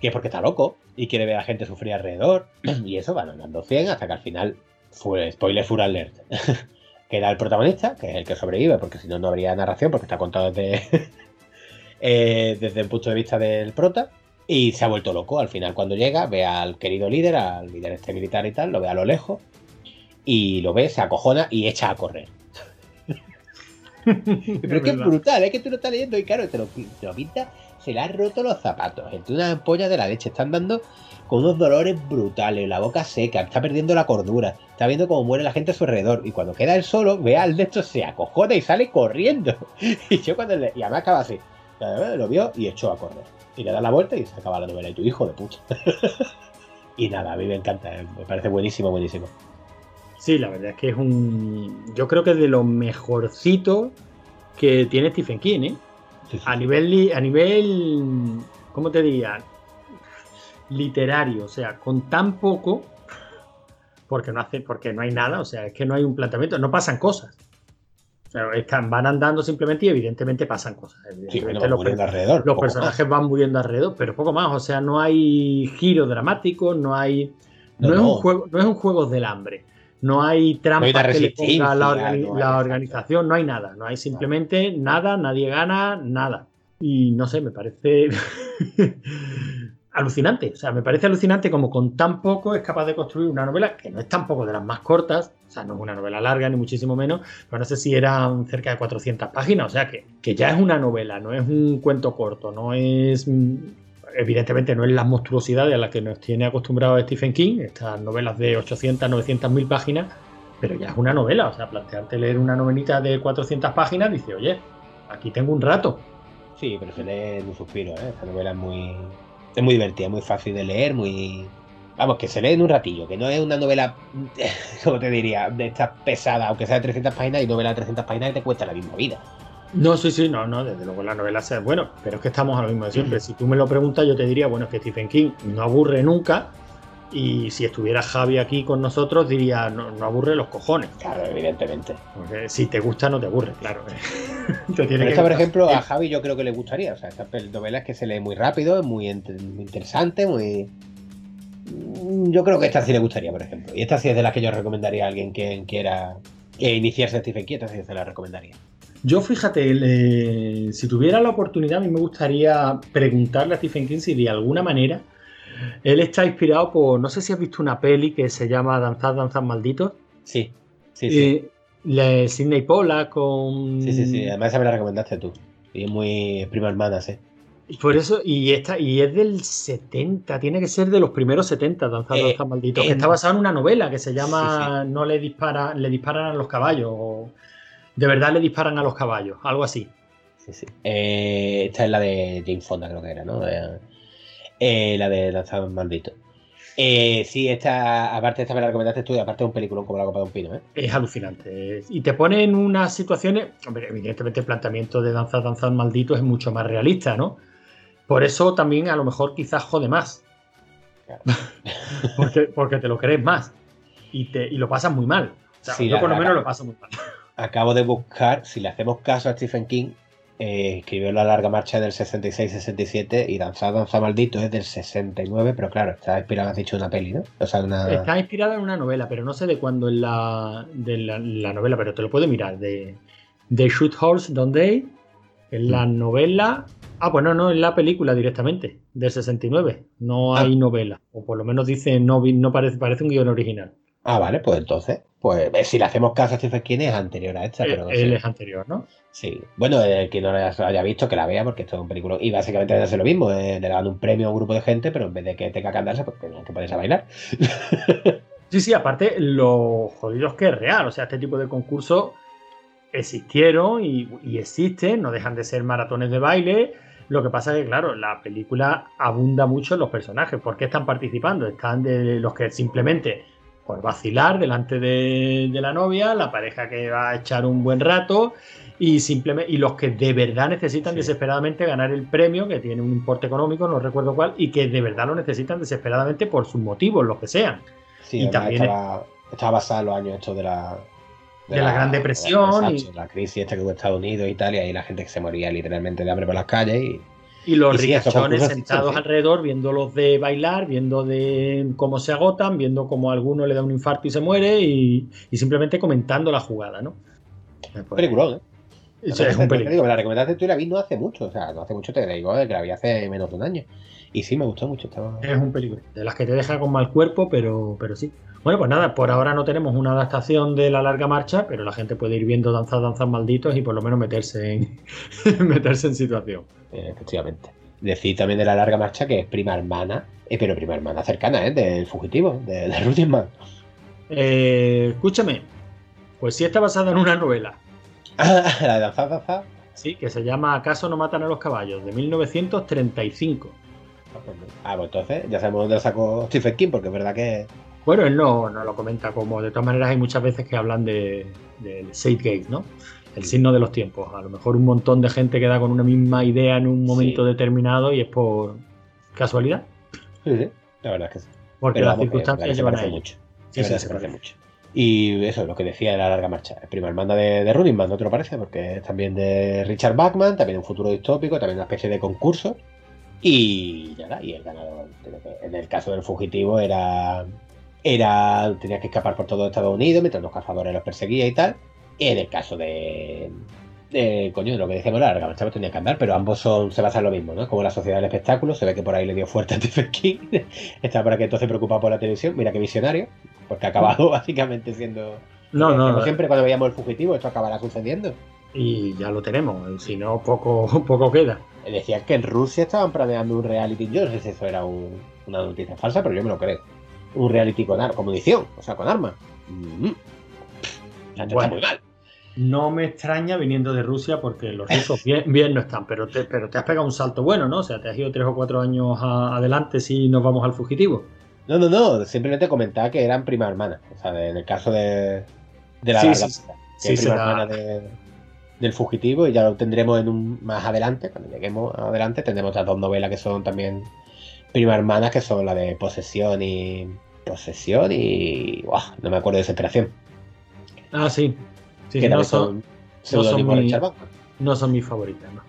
que es porque está loco y quiere ver a gente sufrir alrededor. *clears throat* Y eso van andando 100 hasta que al final, fue, spoiler full alert, *laughs* queda el protagonista, que es el que sobrevive, porque si no, no habría narración, porque está contado desde, *laughs* eh, desde el punto de vista del prota. Y se ha vuelto loco. Al final, cuando llega, ve al querido líder, al líder este militar y tal, lo ve a lo lejos. Y lo ve, se acojona y echa a correr. *laughs* Pero es que es brutal, es que tú lo estás leyendo y claro, te lo, te lo pinta se le ha roto los zapatos. Entre una ampolla de la leche. Están dando con unos dolores brutales, la boca seca, está perdiendo la cordura, está viendo cómo muere la gente a su alrededor. Y cuando queda él solo, ve al de esto, se acojona y sale corriendo. *laughs* Y yo cuando le. Y además acaba así. Lo vio y echó a correr. Y le da la vuelta y se acaba la novela. Y tu hijo de puta. *laughs* y nada, a mí me encanta, eh, me parece buenísimo, buenísimo. Sí, la verdad es que es un. Yo creo que es de lo mejorcito que tiene Stephen King, ¿eh? A nivel, a nivel, ¿cómo te diría? Literario, o sea, con tan poco, porque no hace, porque no hay nada, o sea, es que no hay un planteamiento, no pasan cosas. O sea, están, van andando simplemente y evidentemente pasan cosas. los, alrededor, los personajes van muriendo alrededor, pero poco más. O sea, no hay giro dramático, no hay. No, es, Un juego, no es un juego del hambre no hay trampa que le ponga la, organización, no hay nada, no hay simplemente nada, nadie gana, nada. Y no sé, me parece *laughs* alucinante, o sea, me parece alucinante como con tan poco es capaz de construir una novela que no es tampoco de las más cortas, o sea, no es una novela larga ni muchísimo menos, pero no sé si eran cerca de 400 páginas, o sea, que, que ya es una novela, no es un cuento corto, no es evidentemente no es la monstruosidad a la que nos tiene acostumbrado Stephen King, estas novelas de 800, 900 mil páginas, pero ya es una novela, o sea, plantearte leer una novelita de 400 páginas, dice, oye, aquí tengo un rato. Sí, pero se lee en un suspiro, ¿eh? Esta novela es muy, es muy divertida, muy fácil de leer, muy... Vamos, que se lee en un ratillo, que no es una novela, *laughs* como te diría, de estas pesadas, aunque sea de 300 páginas y novela de 300 páginas y te cuesta la misma vida. No, sí, sí, no, no, desde luego la novela sea bueno, pero es que estamos a lo mismo de siempre. Si tú me lo preguntas, yo te diría, bueno, es que Stephen King no aburre nunca. Y si estuviera Javi aquí con nosotros, diría, no, no aburre los cojones. Claro, evidentemente. Porque si te gusta, no te aburre, claro. *laughs* te por ejemplo, a Javi yo creo que le gustaría. O sea, esta novela es que se lee muy rápido, es muy, interesante, muy. Mm, yo creo que esta sí le gustaría, por ejemplo. Y esta sí es de las que yo recomendaría a alguien que quiera iniciarse a Stephen King, esta sí se la recomendaría. Yo fíjate, si tuviera la oportunidad, a mí me gustaría preguntarle a Stephen King si de alguna manera él está inspirado por, no sé si has visto una peli que se llama Danzad, Danzad Malditos. Sí, sí, sí. Eh, Le Sidney Pola con. Sí, sí, sí. Además, esa me la recomendaste tú. Y es muy prima hermana, sí. Por eso, y esta, y es del 70, tiene que ser de los primeros 70, Danza, Eh, Danza Maldito, que está basado en una novela que se llama Sí, No le dispara, le disparan a los caballos, o de verdad le disparan a los caballos, algo así. Sí, sí. Eh, esta es la de Jane Fonda, creo que era, ¿no? Eh, eh, la de Lanzado Maldito. Eh, sí, esta, aparte esta me la recomendaste tú y aparte es un peliculón como la copa de un pino, ¿eh? Es alucinante. Y te pone en unas situaciones, hombre, evidentemente el planteamiento de Danza, Danza Maldito es mucho más realista, ¿no? Por eso también a lo mejor quizás jode más. Claro. *laughs* porque, porque te lo crees más. Y, te, y lo pasas muy mal. O sea, Sí, yo por lo menos lo paso muy mal. Acabo de buscar, si le hacemos caso a Stephen King, eh, escribió La larga marcha del 66-67 y Danza, Danza Maldito es del 69, pero claro, está inspirado, has dicho, una peli, ¿no? O sea, una... Está inspirada en una novela, pero no sé de cuándo en la, de la, la novela, pero te lo puedo mirar. De, de Shoot Horse Don't They, en la Mm. novela. Ah, pues no, no, en la película directamente, del 69. No Ah. hay novela. O por lo menos dice, no, no parece, parece un guion original. Ah, vale, pues entonces, pues eh, si le hacemos caso a Stephen King es anterior a esta, pero no Eh, Él sé. es anterior, ¿no? Sí, bueno, el que no la haya visto, que la vea, porque esto es un película. Y básicamente hace lo mismo, eh, le dan un premio a un grupo de gente, pero en vez de que tenga que andarse, pues que ponerse a bailar. *laughs* Sí, sí, aparte, lo jodido es que es real. O sea, este tipo de concursos existieron y, y existen, no dejan de ser maratones de baile. Lo que pasa es que, claro, la película abunda mucho en los personajes. ¿Por qué están participando? Están de los que simplemente por vacilar delante de, de la novia, la pareja que va a echar un buen rato y simplemente y los que de verdad necesitan Sí. desesperadamente ganar el premio, que tiene un importe económico, no recuerdo cuál, y que de verdad lo necesitan desesperadamente por sus motivos, los que sean. Sí, Y también estaba, estaba basada en los años estos de la. De la Gran Depresión de la, y- exacto, la crisis esta que hubo en Estados Unidos y tal, y la gente que se moría literalmente de hambre por las calles. Y, Y los Y sí, ricachones sentados sí. alrededor viéndolos de bailar, viendo de cómo se agotan, viendo cómo a alguno le da un infarto y se muere y, y simplemente comentando la jugada, ¿no? Pues, peliculón, ¿eh? eso es un digo, me la recomendaste tú y la vi no hace mucho, o sea, no hace mucho te digo, eh, que la vi hace menos de un año. Y sí, me gustó mucho. Estaba... Es un peligro. De las que te deja con mal cuerpo, pero, pero sí. Bueno, pues nada, por ahora no tenemos una adaptación de la larga marcha, pero la gente puede ir viendo danzas, danzas malditos y por lo menos meterse en, *laughs* meterse en situación. Eh, efectivamente. Decir también de la larga marcha que es prima hermana, eh, pero prima hermana cercana, ¿eh? Del fugitivo, de, de Running Man. Eh, escúchame, pues sí está basada en una novela, *laughs* la de danzar, danzar. sí, que se llama ¿Acaso no matan a los caballos? de 1935. Ah, pues entonces ya sabemos dónde lo sacó Stephen King, porque es verdad que. Bueno, él no, no lo comenta como, de todas maneras hay muchas veces que hablan de, del Gate, ¿no? El signo de los tiempos. A lo mejor un montón de gente queda con una misma idea en un momento Sí. determinado y es por casualidad, Sí, sí, la verdad es que sí. porque Pero las circunstancias llevan a ello. mucho. Sí, sí, se parece mucho. Y eso, lo que decía de la larga marcha. El prima hermana de, de Running Man, ¿no te lo parece? Porque es también de Richard Bachman, también un futuro distópico, también una especie de concurso. Y ya está, y el ganador, en el caso del fugitivo, era. era tenía que escapar por todo Estados Unidos mientras los cazadores los perseguían y tal. Y en el caso de. de coño, lo que decíamos, la larga tenía que andar, pero ambos son, se basan en lo mismo, ¿no? Como la sociedad del espectáculo, se ve que por ahí le dio fuerte a Stephen King. *laughs* Está para que entonces preocupado por la televisión, mira qué visionario, porque ha acabado *laughs* básicamente siendo. No, Como no, siempre cuando veíamos el fugitivo, esto acabará sucediendo. y ya lo tenemos, si no, poco, *laughs* poco queda. Decían que en Rusia estaban planeando un reality. Yo no sé si eso era un- una noticia falsa, pero yo me lo creo. Un reality con, ar- con munición, o sea, con armas. Mm. Te Bueno. está muy mal. No me extraña viniendo de Rusia porque los rusos bien, bien no están, pero te, pero te has pegado un salto bueno, ¿no? O sea, te has ido tres o cuatro años a- adelante si nos vamos al fugitivo. No, no, no. Simplemente comentaba que eran prima hermana. O sea, en el caso de, de la Sí, prima será- hermana de- del fugitivo y ya lo tendremos en un más adelante. Cuando lleguemos adelante, tendremos otras dos novelas que son también prima hermanas, que son la de posesión y. Posesión y. No me acuerdo de desesperación. Ah, sí. Sí, que no, son, son mi- de Richard Bachman. no son mis favoritas, ¿no?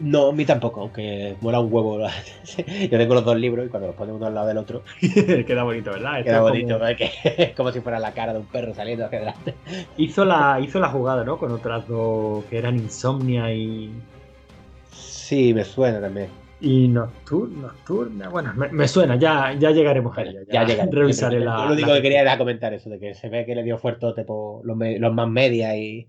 No, a mí tampoco, aunque mola un huevo. *laughs* Yo tengo los dos libros y cuando los pone uno al lado del otro, *laughs* Queda bonito, ¿verdad? Esto queda es como- bonito. ¿no? *laughs* Es que como si fuera la cara de un perro saliendo hacia adelante. Hizo la, hizo la jugada, ¿no? Con otras dos que eran Insomnia y. Sí, me suena también. Y nocturna, nocturna. Bueno, me, suena, ya, ya llegaremos a ella. Ya, ya Revisaré la. Lo único que quería era comentar eso, de que se ve que le dio fuerte por los, los más media y,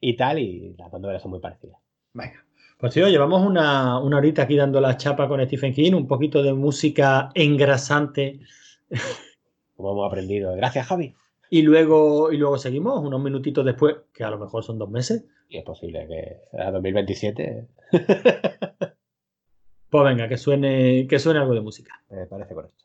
y tal, y las dos novelas son muy parecidas. Venga. Pues tío, llevamos una, una horita aquí dando la chapa con Stephen King, un poquito de música engrasante. *laughs* Como hemos aprendido. Gracias, Javi. Y luego, y luego seguimos, unos minutitos después, que a lo mejor son dos meses. Y es posible que a 2027. *laughs* pues venga, que suene, que suene algo de música. Me parece correcto.